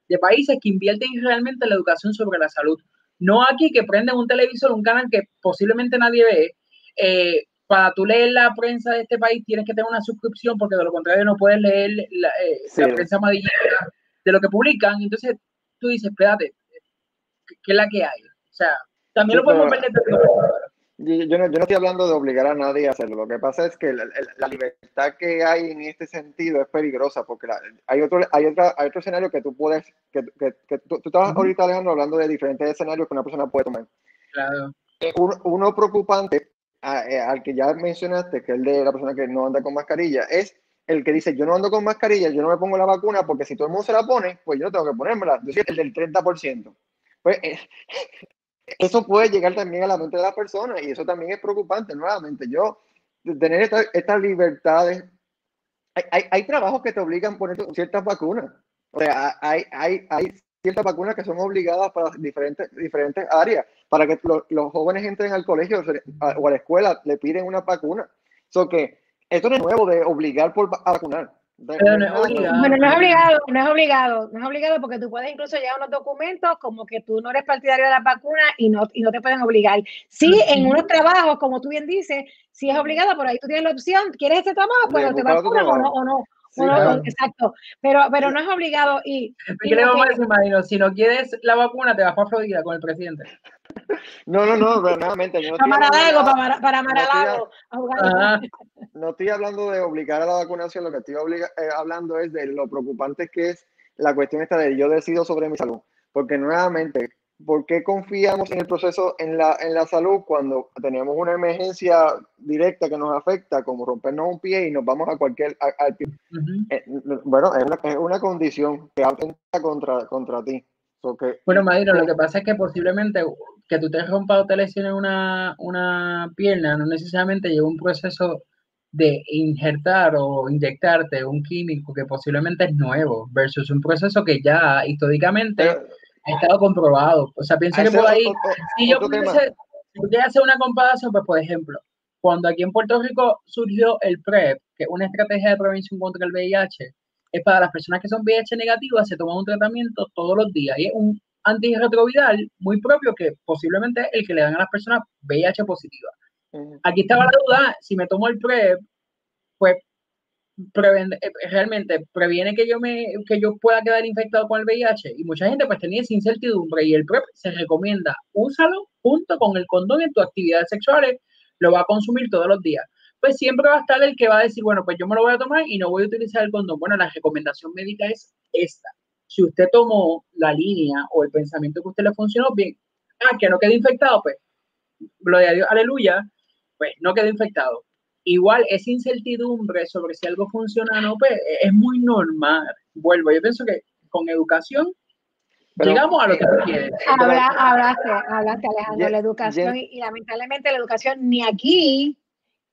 de países que invierten realmente en la educación sobre la salud. No aquí que prenden un televisor, un canal que posiblemente nadie ve. Eh, para tú leer la prensa de este país tienes que tener una suscripción porque de lo contrario no puedes leer la, eh, la prensa amarilla de lo que publican. Entonces tú dices, espérate, ¿qué es la que hay? O sea, también lo podemos ver yo no, yo no estoy hablando de obligar a nadie a hacerlo. Lo que pasa es que la, libertad que hay en este sentido es peligrosa porque hay, otro, hay, otra, hay otro escenario que tú puedes, que, que, que tú, tú, estabas ahorita, Alejandro, hablando de diferentes escenarios que una persona puede tomar. Claro. Eh, uno, preocupante, eh, al que ya mencionaste, que es el de la persona que no anda con mascarilla, es el que dice, yo no ando con mascarilla, yo no me pongo la vacuna porque si todo el mundo se la pone, pues yo tengo que ponérmela. Yo soy el del 30%. Pues eh, eso puede llegar también a la mente de la persona y eso también es preocupante. Nuevamente, yo, tener estas libertades, hay, hay, trabajos que te obligan a poner ciertas vacunas. O sea, hay, hay, hay ciertas vacunas que son obligadas para diferentes, diferentes áreas. Para que los jóvenes entren al colegio o a la escuela, le piden una vacuna. So que esto es nuevo de obligar por, a vacunar. Pero no es obligado. Bueno, no es obligado, no es obligado, no es obligado porque tú puedes incluso llevar unos documentos como que tú no eres partidario de la vacuna y no, y no te pueden obligar. Sí, en unos trabajos, como tú bien dices, sí es obligado, por ahí tú tienes la opción, ¿quieres este trabajo? Pues te vacunan o no, o no. Exacto, pero, pero no es obligado y... y que, si no quieres la vacuna, te vas para Florida con el presidente. No, no, no. Yo no Maralago, para, para Maralago. Ajá. no estoy hablando de obligar a la vacunación, lo que estoy obliga- eh, hablando es de lo preocupante que es la cuestión esta de yo decido sobre mi salud. Porque nuevamente, ¿por qué confiamos en el proceso en la, en la salud cuando tenemos una emergencia directa que nos afecta, como rompernos un pie y nos vamos a cualquier... a-. Eh, bueno, es una, es una condición que atenta contra, contra ti. So que- Bueno, Madino, lo que pasa es que posiblemente que tú te rompas o te lesiones una, una pierna no necesariamente lleva un proceso de injertar o inyectarte un químico que posiblemente es nuevo versus un proceso que ya históricamente pero- ha estado comprobado. O sea, pienso a que por ahí, otro- si yo pudiese hacer una comparación, pues por ejemplo, cuando aquí en Puerto Rico surgió el PrEP, que es una estrategia de prevención contra el VIH, es para las personas que son VIH negativas, se toma un tratamiento todos los días y es un antirretroviral muy propio que posiblemente es el que le dan a las personas VIH positivas. Ujú. Aquí estaba la duda, si me tomo el PrEP, pues preven- eh, realmente previene que yo me que yo pueda quedar infectado con el VIH y mucha gente pues tenía esa incertidumbre y el PrEP se recomienda úsalo junto con el condón en tus actividades sexuales lo va a consumir todos los días pues siempre va a estar el que va a decir bueno pues yo me lo voy a tomar y no voy a utilizar el condón bueno la recomendación médica es esta si usted tomó la línea o el pensamiento que a usted le funcionó bien ah que no quede infectado pues gloria a Dios aleluya pues no quede infectado igual esa incertidumbre sobre si algo funciona o no, pues es muy normal. Vuelvo, yo pienso que con educación Pero- llegamos a lo que tú quieres. Habla, hablaste, hablaste, Alejandro, Ye- la educación ye- y, y lamentablemente la educación ni aquí,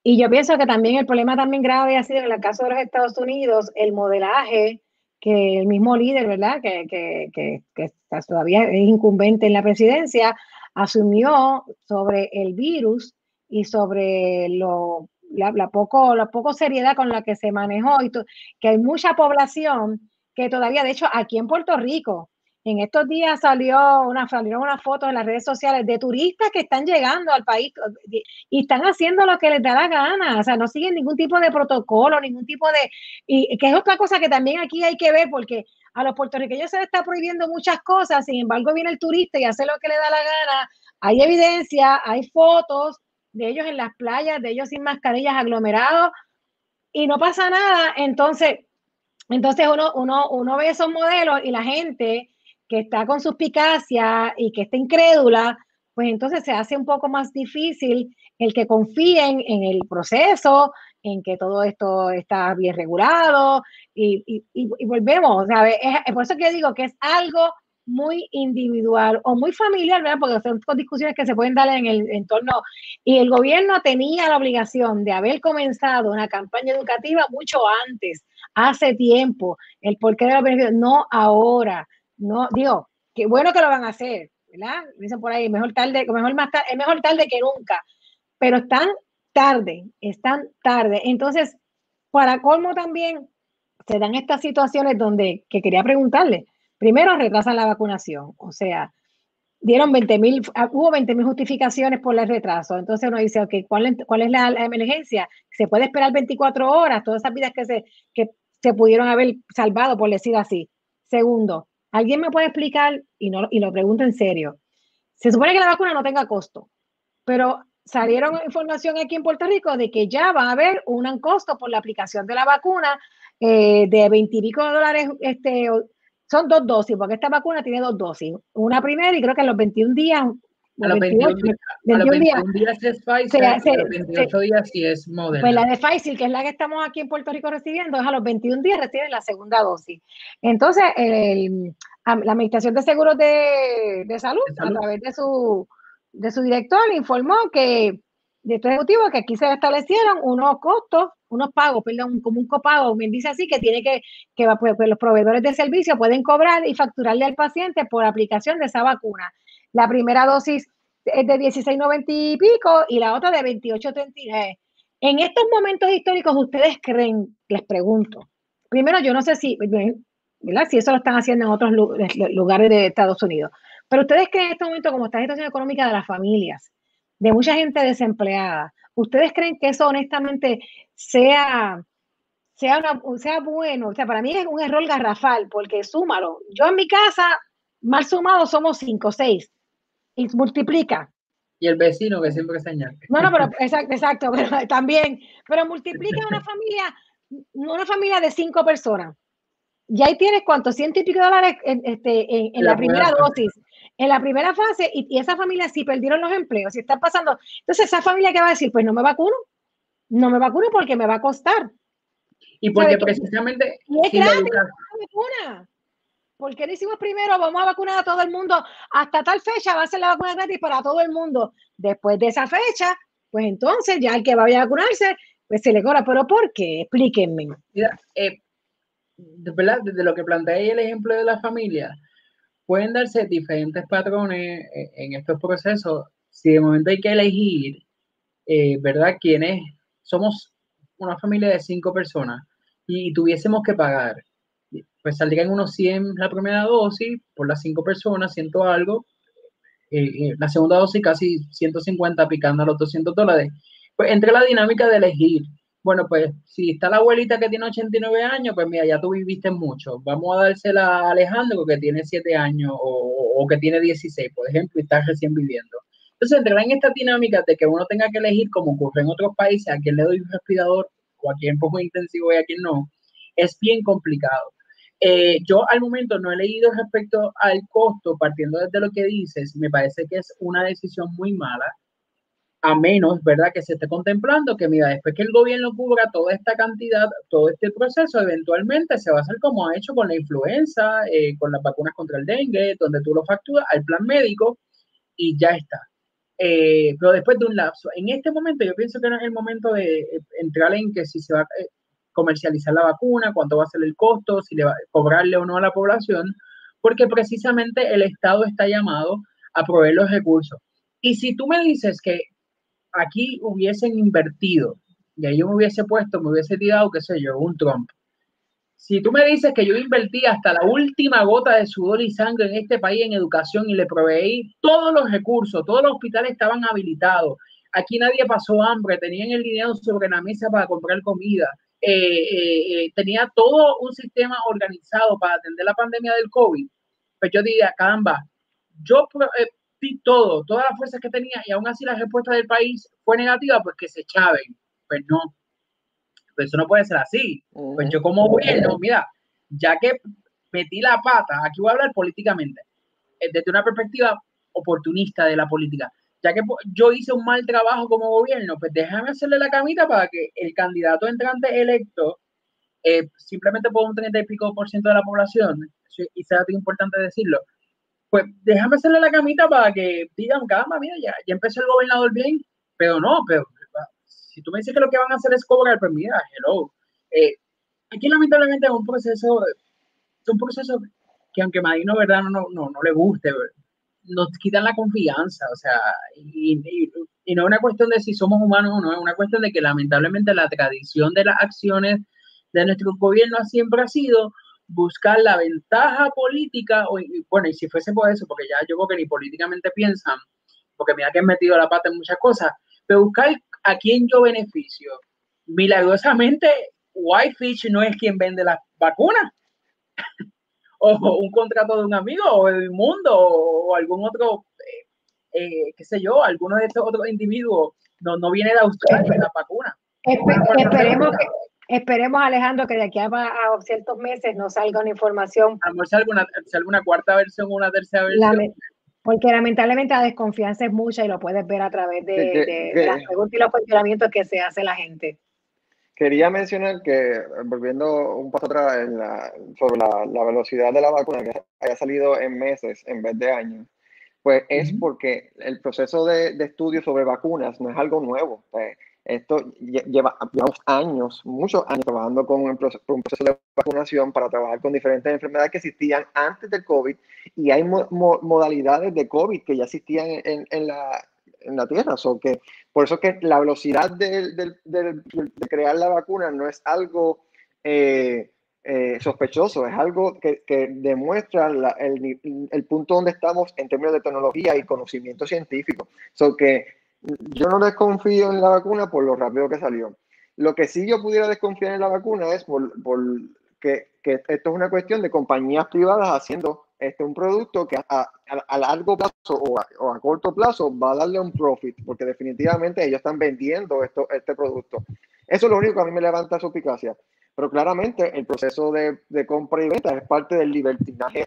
y yo pienso que también el problema también grave ha sido en el caso de los Estados Unidos, el modelaje que el mismo líder, ¿verdad? Que, que, que, que todavía es incumbente en la presidencia, asumió sobre el virus y sobre lo, la, poco, la poco seriedad con la que se manejó y que hay mucha población que todavía, de hecho, aquí en Puerto Rico, en estos días salió una, salieron unas fotos en las redes sociales de turistas que están llegando al país y están haciendo lo que les da la gana, o sea, no siguen ningún tipo de protocolo, ningún tipo de... Y que es otra cosa que también aquí hay que ver, porque a los puertorriqueños se les está prohibiendo muchas cosas, sin embargo viene el turista y hace lo que le da la gana, hay evidencia, hay fotos de ellos en las playas, de ellos sin mascarillas aglomerados, y no pasa nada, entonces, entonces uno, uno, uno ve esos modelos y la gente que está con suspicacia y que está incrédula, pues entonces se hace un poco más difícil el que confíen en el proceso, en que todo esto está bien regulado y, y, y, volvemos, ¿sabes? Es, es por eso que digo que es algo muy individual o muy familiar, ¿verdad? Porque son discusiones que se pueden dar en el entorno. Y el gobierno tenía la obligación de haber comenzado una campaña educativa mucho antes, hace tiempo, el porqué de los beneficios, no ahora. No, digo, qué bueno que lo van a hacer, ¿verdad? Dicen por ahí, mejor tarde, mejor más tarde, es mejor tarde que nunca, pero están tarde, están tarde. Entonces, para colmo también, se dan estas situaciones donde, que quería preguntarle, primero retrasan la vacunación, o sea, dieron 20 mil, hubo 20 mil justificaciones por el retraso, entonces uno dice, ok, ¿cuál, es, la, emergencia? ¿Se puede esperar 24 horas? Todas esas vidas que se, que se pudieron haber salvado, por decir así. Segundo, ¿alguien me puede explicar, y, no, y lo pregunto en serio, se supone que la vacuna no tenga costo, pero salieron información aquí en Puerto Rico de que ya va a haber un costo por la aplicación de la vacuna eh, de 20 y pico dólares, este, son dos dosis, porque esta vacuna tiene dos dosis. Una primera y creo que en los 21 días. A los 28, 21, 21 a los 21 días, días es Pfizer, se, se, a los 28 se, días sí es Moderna. Pues la de Pfizer, que es la que estamos aquí en Puerto Rico recibiendo, es a los 21 días reciben la segunda dosis. Entonces, el, la Administración de Seguros de, de, salud, de, Salud, a través de su, de su director, informó que de este ejecutivo que aquí se establecieron unos costos, unos pagos, perdón, como un copago, me dice así, que tiene que, que pues, pues los proveedores de servicio pueden cobrar y facturarle al paciente por aplicación de esa vacuna. La primera dosis es de 16.90 y pico y la otra de 28.39. En estos momentos históricos, ¿ustedes creen, les pregunto, primero yo no sé si, si eso lo están haciendo en otros lugares de Estados Unidos, pero ustedes creen en este momento, como está la situación económica de las familias, de mucha gente desempleada. ¿Ustedes creen que eso honestamente sea, sea, una, sea bueno? O sea, para mí es un error garrafal, porque súmalo. Yo en mi casa, mal sumado, somos cinco o seis. Y multiplica. Y el vecino que siempre señala. No, no, pero exacto, exacto, pero también, pero multiplica una familia, una familia de cinco personas. Y ahí tienes cuántos, ciento y pico dólares en, este, en, la, primera dosis, en la primera fase, y, y esa familia sí perdieron los empleos, si están pasando. Entonces, esa familia que va a decir, pues no me vacuno, no me vacuno porque me va a costar. Y porque precisamente. Y es gratis. ¿Por qué decimos primero vamos a vacunar a todo el mundo? Hasta tal fecha va a ser la vacuna gratis para todo el mundo. Después de esa fecha, pues entonces ya el que vaya a vacunarse, pues se le cobra. ¿Pero por qué? Explíquenme. Mira, eh, verdad, desde lo que planteé el ejemplo de la familia, pueden darse diferentes patrones eh, en estos procesos. Si de momento hay que elegir, eh, ¿verdad? ¿Quiénes somos una familia de cinco personas y tuviésemos que pagar, pues saldrían unos 100 la primera dosis por las cinco personas, ciento algo, eh, eh, la segunda dosis casi 150 picando a los 200 dólares. Pues entre la dinámica de elegir, bueno, pues si está la abuelita que tiene 89 años, pues mira, ya tú viviste mucho, vamos a dársela a Alejandro que tiene 7 años o, que tiene 16, por ejemplo, y está recién viviendo. Entonces, entrar en esta dinámica de que uno tenga que elegir, como ocurre en otros países, a quién le doy un respirador o a quién pongo intensivo y a quién no, es bien complicado. Eh, yo al momento no he leído respecto al costo, partiendo desde lo que dices, me parece que es una decisión muy mala, a menos, ¿verdad?, que se esté contemplando que, mira, después que el gobierno cubra toda esta cantidad, todo este proceso, eventualmente se va a hacer como ha hecho con la influenza, eh, con las vacunas contra el dengue, donde tú lo facturas al plan médico y ya está. Eh, pero después de un lapso. En este momento yo pienso que no es el momento de eh, entrar en que si se va eh, comercializar la vacuna, cuánto va a ser el costo, si le va a cobrarle o no a la población, porque precisamente el Estado está llamado a proveer los recursos. Y si tú me dices que aquí hubiesen invertido, y ahí yo me hubiese puesto, me hubiese tirado, qué sé yo, un Trump, si tú me dices que yo invertí hasta la última gota de sudor y sangre en este país en educación y le proveí todos los recursos, todos los hospitales estaban habilitados, aquí nadie pasó hambre, tenían el dinero sobre la mesa para comprar comida, eh, eh, eh, tenía todo un sistema organizado para atender la pandemia del COVID, pues yo diría, caramba, yo di todo, todas las fuerzas que tenía y aún así la respuesta del país fue negativa, pues que se chaven. Pues no, pues eso no puede ser así. Pues yo como gobierno, mira, ya que metí la pata, aquí voy a hablar políticamente, eh, desde una perspectiva oportunista de la política, ya que yo hice un mal trabajo como gobierno, pues déjame hacerle la camita para que el candidato entrante electo, eh, simplemente por un 30 y pico por ciento de la población, y sea importante decirlo, pues déjame hacerle la camita para que digan, calma, mira, ya, ya empezó el gobernador bien, pero no, pero si tú me dices que lo que van a hacer es cobrar, pues mira, hello. Eh, aquí lamentablemente es un proceso, es un proceso que aunque Madino, ¿verdad? No, no, no le guste, nos quitan la confianza, o sea, y, y, no es una cuestión de si somos humanos o no, es una cuestión de que lamentablemente la tradición de las acciones de nuestro gobierno siempre ha sido buscar la ventaja política, o, bueno, y si fuese por eso, porque ya yo creo que ni políticamente piensan, porque mira que han metido la pata en muchas cosas, pero buscar a quién yo beneficio. Milagrosamente, Whitefish no es quien vende las vacunas. O un contrato de un amigo, o el mundo, o algún otro, eh, eh, qué sé yo, alguno de estos otros individuos. No, no viene de Australia la vacuna. esperemos Esperemos, Alejandro, que de aquí a, ciertos meses nos salga una información. A lo mejor alguna, alguna cuarta versión o una tercera versión. Porque lamentablemente la desconfianza es mucha y lo puedes ver a través de, las preguntas y los cuestionamientos que se hace la gente. Quería mencionar que, volviendo un paso atrás en la, sobre la, velocidad de la vacuna, que haya salido en meses en vez de años, pues es porque el proceso de, de, estudio sobre vacunas no es algo nuevo. Pues, esto lleva llevamos años, muchos años trabajando con un, proceso, de vacunación para trabajar con diferentes enfermedades que existían antes del COVID y hay modalidades de COVID que ya existían en, en, la, en la Tierra. So que, por eso que la velocidad de, crear la vacuna no es algo eh, eh, sospechoso, es algo que, demuestra el, punto donde estamos en términos de tecnología y conocimiento científico. So que yo no desconfío en la vacuna por lo rápido que salió. Lo que sí yo pudiera desconfiar en la vacuna es por, que, esto es una cuestión de compañías privadas haciendo este, un producto que a, a, largo plazo o a, o a, corto plazo va a darle un profit, porque definitivamente ellos están vendiendo esto, este producto. Eso es lo único que a mí me levanta suspicacia. Pero claramente el proceso de, de compra y venta es parte del libertinaje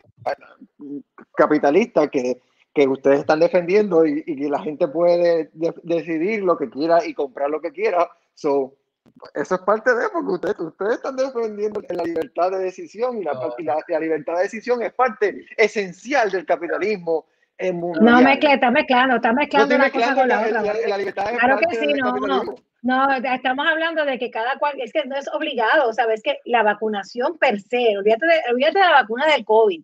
capitalista que, que ustedes están defendiendo y, que la gente puede decidir lo que quiera y comprar lo que quiera. Eso es parte de, porque ustedes, ustedes están defendiendo la libertad de decisión y la, y la, la, libertad de decisión es parte esencial del capitalismo. Mundial. No mezcle, está mezclando, está mezclando no una cosa con la otra. claro que sí, no, no. No, estamos hablando de que cada cual, es que no es obligado, sabes que la vacunación per se, olvídate de, olvídate de la vacuna del COVID,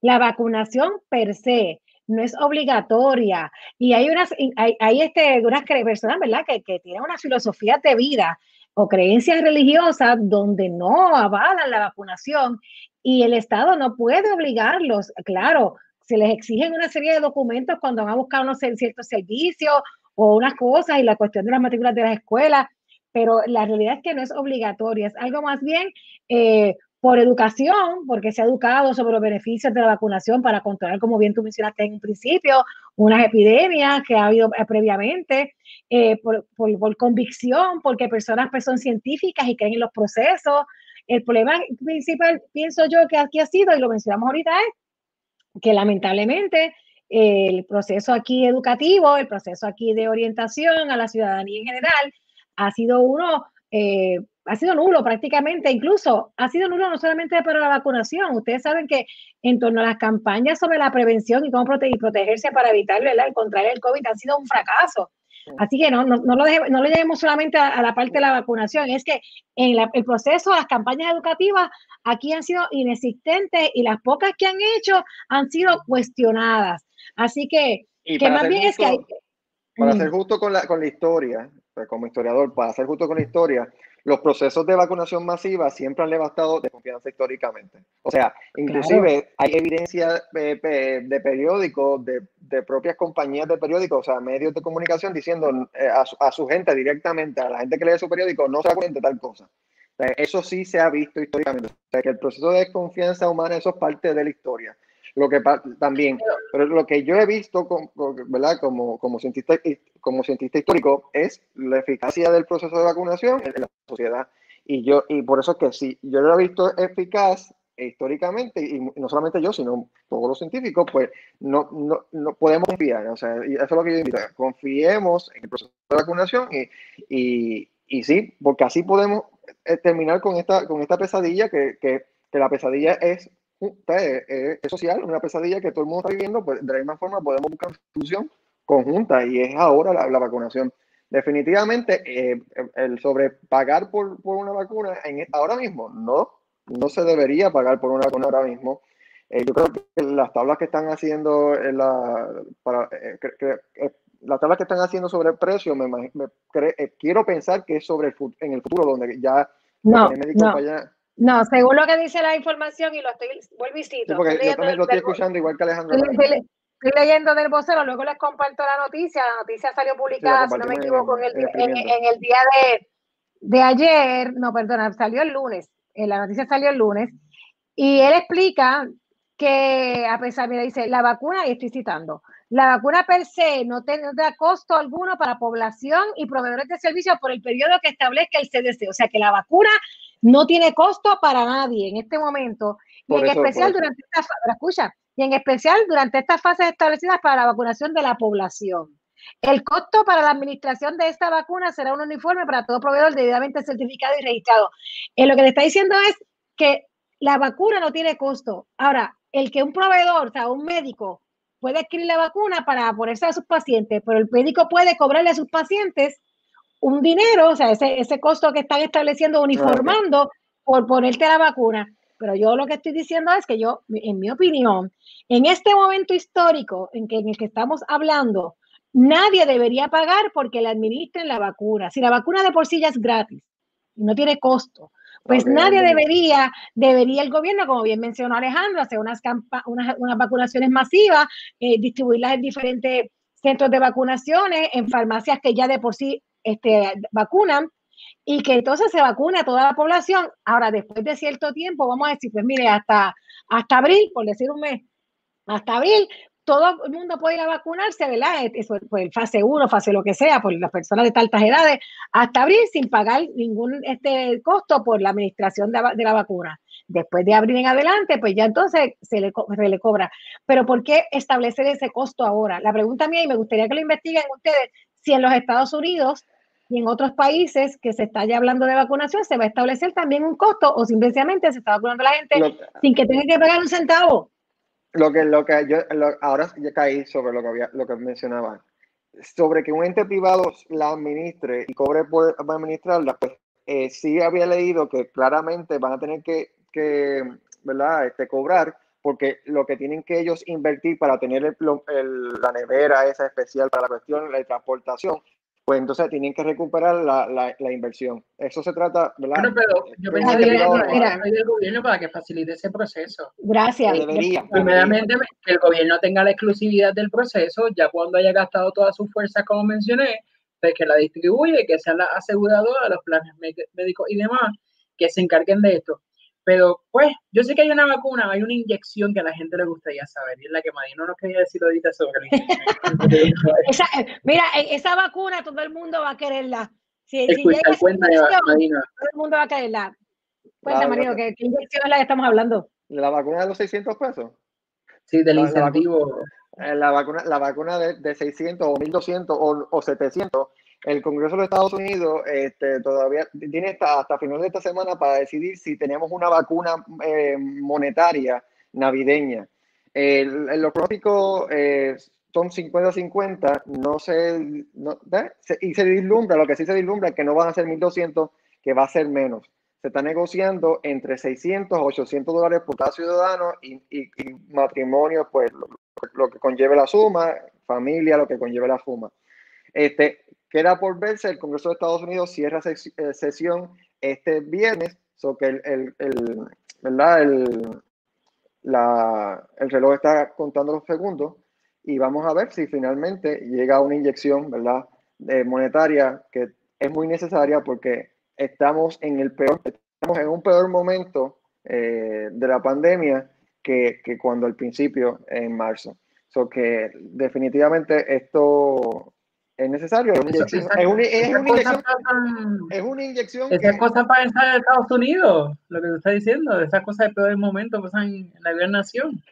la vacunación per se no es obligatoria y hay unas, hay, hay este, unas personas, ¿verdad?, que, que tienen una filosofía de vida o creencias religiosas donde no avalan la vacunación y el Estado no puede obligarlos. Claro, se les exigen una serie de documentos cuando van a buscar unos ciertos servicios o unas cosas y la cuestión de las matrículas de las escuelas, pero la realidad es que no es obligatoria, es algo más bien eh, por educación, porque se ha educado sobre los beneficios de la vacunación para controlar, como bien tú mencionaste en un principio, unas epidemias que ha habido eh, previamente, eh, por, por, por, convicción, porque personas pues, son científicas y creen en los procesos. El problema principal, pienso yo, que aquí ha sido, y lo mencionamos ahorita, es que lamentablemente el proceso aquí educativo, el proceso aquí de orientación a la ciudadanía en general, ha sido uno eh, ha sido nulo prácticamente, incluso ha sido nulo no solamente para la vacunación, ustedes saben que en torno a las campañas sobre la prevención y cómo proteger, protegerse para evitar ¿verdad? el contrario el COVID ha sido un fracaso. Así que no, no, no lo, no lo llevemos solamente a, a, la parte de la vacunación, es que en la, el proceso, las campañas educativas aquí han sido inexistentes y las pocas que han hecho han sido cuestionadas. Así que, que más bien justo, es que hay... Para ser justo con la, con la historia, pues como historiador, para ser justo con la historia, los procesos de vacunación masiva siempre han levantado desconfianza históricamente. O sea, inclusive claro. hay evidencia de, de periódicos, de, de, propias compañías de periódicos, o sea, medios de comunicación diciendo eh, a, su, a, su gente directamente, a la gente que lee su periódico, no se vacunen de tal cosa. O sea, eso sí se ha visto históricamente. O sea, que el proceso de desconfianza humana, eso es parte de la historia. Lo que también, pero lo que yo he visto, con, ¿verdad? Como, como, cientista, como cientista histórico es la eficacia del proceso de vacunación en la sociedad. Y, yo, y por eso es que si yo lo he visto eficaz históricamente, y no solamente yo, sino todos los científicos, pues no, no, no podemos confiar. O sea, y eso es lo que yo invito. Confiemos en el proceso de vacunación y, y, y sí, porque así podemos terminar con esta, con esta pesadilla que, que, que la pesadilla es es, es, social, una pesadilla que todo el mundo está viviendo, pues de la misma forma podemos buscar una solución conjunta y es ahora la, la vacunación. Definitivamente, eh, el sobrepagar por, por una vacuna en, ahora mismo, no, no se debería pagar por una vacuna ahora mismo. Eh, yo creo que las tablas que están haciendo en la, para, eh, que, que, las tablas que están haciendo sobre el precio, me, me cre, quiero pensar que es sobre el, en el futuro, donde ya no, no. vaya no, según lo que dice la información, y lo estoy, vuelvo y cito. Sí, porque yo también lo estoy escuchando igual que Alejandro. Estoy, estoy, estoy, leyendo del vocero, luego les comparto la noticia. La noticia salió publicada, sí, si no me equivoco, en el, en, en el día de, de, ayer, no, perdona, salió el lunes. Eh, la noticia salió el lunes. Y él explica que, a pesar, mira, dice, la vacuna, y estoy citando, la vacuna per se no tendrá costo alguno para población y proveedores de servicios por el periodo que establezca el CDC. O sea que la vacuna no tiene costo para nadie en este momento. Y en eso, especial durante esta escucha, y en especial durante estas fases establecidas para la vacunación de la población. El costo para la administración de esta vacuna será un uniforme para todo proveedor debidamente certificado y registrado. Eh, lo que le está diciendo es que la vacuna no tiene costo. Ahora, el que un proveedor, o sea, un médico, puede adquirir la vacuna para ponerse a sus pacientes, pero el médico puede cobrarle a sus pacientes un dinero, o sea, ese, ese costo que están estableciendo, uniformando por ponerte la vacuna. Pero yo lo que estoy diciendo es que yo, en mi opinión, en este momento histórico en, que, en el que estamos hablando, nadie debería pagar porque le administren la vacuna. Si la vacuna de por sí ya es gratis no tiene costo, pues okay, nadie debería, debería el gobierno, como bien mencionó Alejandro, hacer unas, unas, unas vacunaciones masivas, eh, distribuirlas en diferentes centros de vacunaciones, en farmacias que ya de por sí este, vacunan y que entonces se vacune a toda la población. Ahora, después de cierto tiempo, vamos a decir, pues mire, hasta, hasta abril, por decir un mes, hasta abril, todo el mundo puede ir a vacunarse, ¿verdad? Eso, pues fase 1, fase lo que sea, por las personas de altas edades, hasta abril sin pagar ningún este costo por la administración de, la vacuna. Después de abril en adelante, pues ya entonces se le, se le cobra. Pero ¿por qué establecer ese costo ahora? La pregunta mía, y me gustaría que lo investiguen ustedes, si en los Estados Unidos y en otros países que se está ya hablando de vacunación, se va a establecer también un costo o simplemente se está vacunando a la gente sin que tenga que pagar un centavo. Lo que, lo que yo ahora ya caí sobre lo que había, lo que mencionaba, sobre que un ente privado la administre y cobre por administrarla, pues eh, sí había leído que claramente van a tener que, que ¿verdad? Este, cobrar porque lo que tienen que ellos invertir para tener el, la nevera esa especial para la cuestión de transportación, pues entonces tienen que recuperar la, la, inversión. Eso se trata, ¿verdad? Bueno, pero yo pensaría que el gobierno para que facilite ese proceso. Gracias. Debería. Primeramente, que el gobierno tenga la exclusividad del proceso, ya cuando haya gastado toda su fuerza, como mencioné, pues que la distribuye, que sea la aseguradora, los planes médicos y demás, que se encarguen de esto. Pero pues, yo sé que hay una vacuna, hay una inyección que a la gente le gustaría saber, y es la que Madino nos quería decir ahorita sobre la esa, Mira, e, esa vacuna todo el mundo va a quererla. Si, si llega cuenta Madino. Todo el mundo va a quererla. Cuenta, Marino, ¿qué, inyección es la que estamos hablando? ¿La vacuna de los 600 pesos? Sí, del incentivo. Eh, la vacuna, la vacuna, de, de 600 o 1200 o, o 700 el Congreso de los Estados Unidos este, todavía tiene hasta, hasta final de esta semana para decidir si tenemos una vacuna eh, monetaria navideña. Los pronósticos eh, son 50-50, no se, no, y se vislumbra, lo que sí se vislumbra es que no van a ser 1.200, que va a ser menos. Se está negociando entre 600 a 800 dólares por cada ciudadano y, matrimonio, pues lo, lo, que conlleve la suma, familia, lo que conlleve la suma. Este, Queda por verse, el Congreso de Estados Unidos cierra eh, sesión este viernes, so que el, el, el ¿verdad? El, la, el reloj está contando los segundos y vamos a ver si finalmente llega una inyección ¿verdad? monetaria que es muy necesaria porque estamos en el peor, estamos en un peor momento eh, de la pandemia que, que, cuando al principio en marzo. So que definitivamente esto es necesario. Es una inyección. Es una, es una inyección. Es una inyección. Esas cosas para entrar a Estados Unidos, lo que tú estás diciendo, esas cosas de peor momento pasan en la gran nación.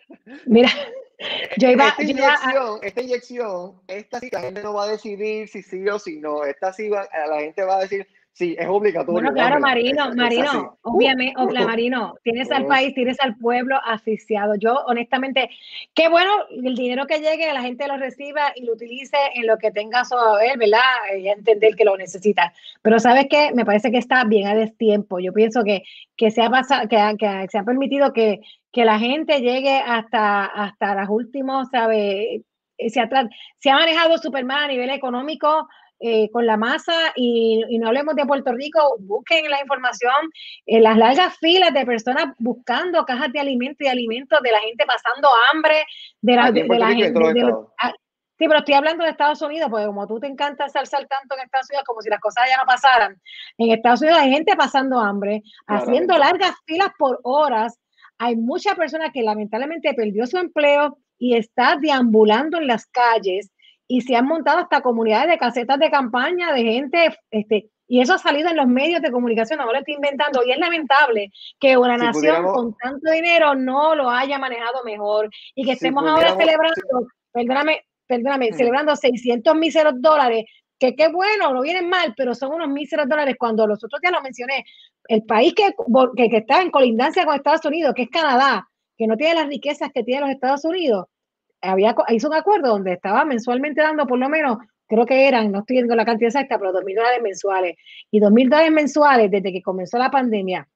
Mira, yo iba, esta, inyección, esta inyección, esta sí, la gente no va a decidir si sí o si no. Esta sí, va, la gente va a decir, Sí, es obligatorio. Bueno, claro, Marino, Marino, obviamente, uh, Marino, tienes al uh. país, tienes al pueblo asfixiado. Yo, honestamente, qué bueno el dinero que llegue, la gente lo reciba y lo utilice en lo que tenga a ver, ¿verdad? Y entender que lo necesita. Pero ¿sabes qué? Me parece que está bien a destiempo. Yo pienso que, que, se, ha pasado, que, que se ha permitido que, que la gente llegue hasta, hasta los últimos, ¿sabes? Se ha, se ha manejado súper mal a nivel económico, eh, con la masa y, no hablemos de Puerto Rico, busquen la información, en las largas filas de personas buscando cajas de alimentos y alimentos, de la gente pasando hambre, de la, de, la gente. Ah, sí, pero estoy hablando de Estados Unidos, porque como tú te encanta salsar tanto en Estados Unidos, como si las cosas ya no pasaran, en Estados Unidos hay gente pasando hambre, haciendo largas filas por horas. Hay mucha personas que lamentablemente perdió su empleo y está deambulando en las calles y se han montado hasta comunidades de casetas de campaña de gente, este, y eso ha salido en los medios de comunicación, ahora estoy inventando, y es lamentable que una nación con tanto dinero no lo haya manejado mejor y que estemos ahora celebrando, perdóname, perdóname, celebrando 600 míseros dólares, que qué bueno, no vienen mal, pero son unos míseros dólares cuando los otros días lo mencioné, el país que, que, que está en colindancia con Estados Unidos, que es Canadá, que no tiene las riquezas que tiene los Estados Unidos, había, hizo un acuerdo donde estaba mensualmente dando por lo menos, creo que eran, no estoy viendo la cantidad exacta, pero dos mil dólares mensuales. Y dos mil dólares mensuales desde que comenzó la pandemia,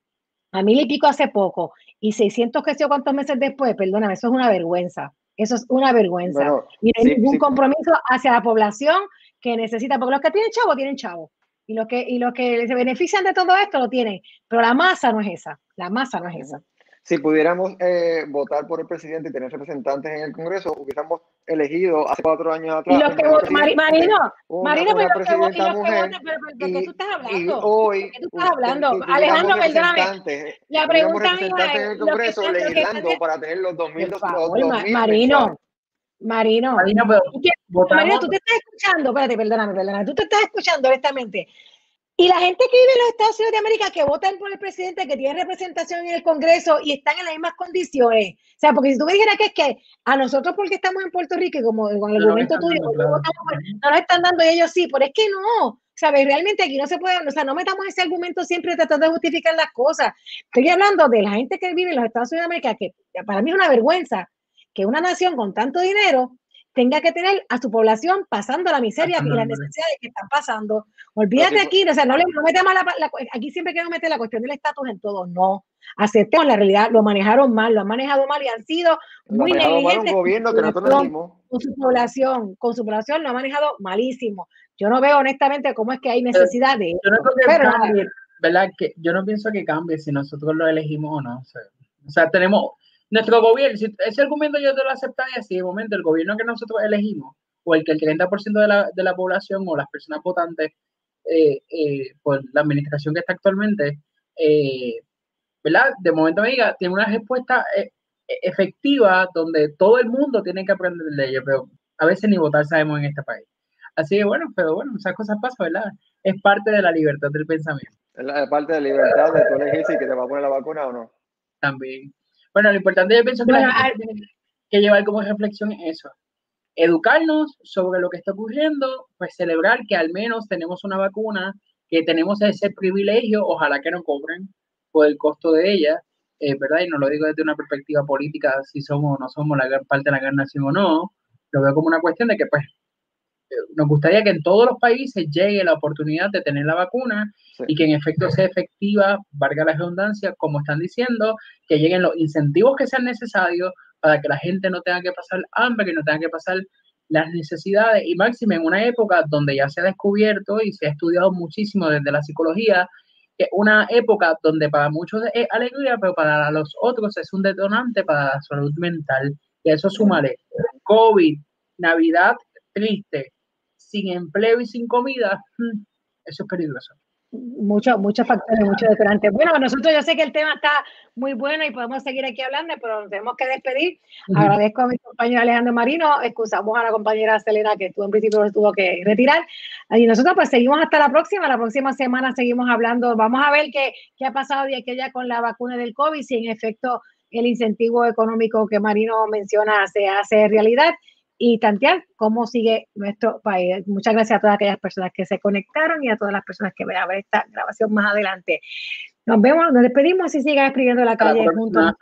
a mil y pico hace poco, y 600 que sé cuántos meses después, perdóname, eso es una vergüenza. Eso es una vergüenza. y no hay ningún compromiso hacia la población que necesita, porque los que tienen chavo, tienen chavo. Y los que, y los que se benefician de todo esto lo tienen. Pero la masa no es esa. La masa no es esa. Si pudiéramos eh, votar por el presidente y tener representantes en el Congreso, hubiésemos elegido hace cuatro años atrás. Y los que Marino, Marino, pero los que votan, pero ¿de qué tú estás hablando? hoy, ¿De qué tú estás hablando? Alejandro, perdóname. La pregunta mía es, en el Congreso legislando para tener los 2.000 Marino, Marino, Marino, pero Marino, tú te estás escuchando, espérate, perdóname, perdóname, tú te estás escuchando honestamente. Y la gente que vive en los Estados Unidos de América, que votan por el presidente, que tiene representación en el Congreso y están en las mismas condiciones. O sea, porque si tú me dijeras que es que a nosotros porque estamos en Puerto Rico y como con el argumento tuyo, no, nos están dando ellos sí, pero es que no. ¿Sabes? Realmente aquí no se puede, o sea, no metamos ese argumento siempre tratando de justificar las cosas. Estoy hablando de la gente que vive en los Estados Unidos de América, que para mí es una vergüenza que una nación con tanto dinero tenga que tener a su población pasando la miseria y las necesidades que están pasando. Olvídate aquí, o sea, no, le, no metemos la, aquí siempre quiero meter la cuestión del estatus en todo, no. Aceptemos la realidad, lo manejaron mal, lo han manejado mal y han sido muy negligentes. gobierno que con su población, con su población lo ha manejado malísimo. Yo no veo honestamente cómo es que hay necesidad de yo no creo que cambie, ¿verdad? Que yo no pienso que cambie si nosotros lo elegimos o no. o sea tenemos, nuestro gobierno, si ese argumento yo te lo aceptaría si de momento el gobierno que nosotros elegimos o el que el 30% de la, de la población o las personas votantes eh, eh, por la administración que está actualmente, eh, ¿verdad? De momento me diga, tiene una respuesta efectiva donde todo el mundo tiene que aprender de ello, pero a veces ni votar sabemos en este país. Así que bueno, pero bueno, esas cosas pasan, ¿verdad? Es parte de la libertad del pensamiento. Es parte de la libertad de tú elegir si que te va a poner la vacuna o no. También. Bueno, lo importante yo pienso que, que llevar como reflexión es eso. Educarnos sobre lo que está ocurriendo, pues celebrar que al menos tenemos una vacuna, que tenemos ese privilegio, ojalá que no cobren por el costo de ella, eh, ¿verdad? Y no lo digo desde una perspectiva política, si somos o no somos la gran parte de la gran nación o no, lo veo como una cuestión de que pues nos gustaría que en todos los países llegue la oportunidad de tener la vacuna y que en efecto sea efectiva, valga la redundancia, como están diciendo, que lleguen los incentivos que sean necesarios para que la gente no tenga que pasar hambre, que no tenga que pasar las necesidades y máximo en una época donde ya se ha descubierto y se ha estudiado muchísimo desde la psicología, que una época donde para muchos es alegría, pero para los otros es un detonante para la salud mental. Y eso súmale COVID, Navidad triste, sin empleo y sin comida, eso es peligroso. Muchos muchos factores, muchos detonantes. Bueno, nosotros yo sé que el tema está muy bueno y podemos seguir aquí hablando, pero nos tenemos que despedir. Agradezco a mi compañero Alejandro Marino, excusamos a la compañera Selena que tú en principio se tuvo que retirar. Y nosotros pues seguimos hasta la próxima, la próxima semana seguimos hablando, vamos a ver qué, qué ha pasado de aquella con la vacuna del COVID, si en efecto el incentivo económico que Marino menciona se hace realidad y tantear cómo sigue nuestro país. Muchas gracias a todas aquellas personas que se conectaron y a todas las personas que van a ver esta grabación más adelante. Nos vemos, nos despedimos y sigan escribiendo la calle juntos.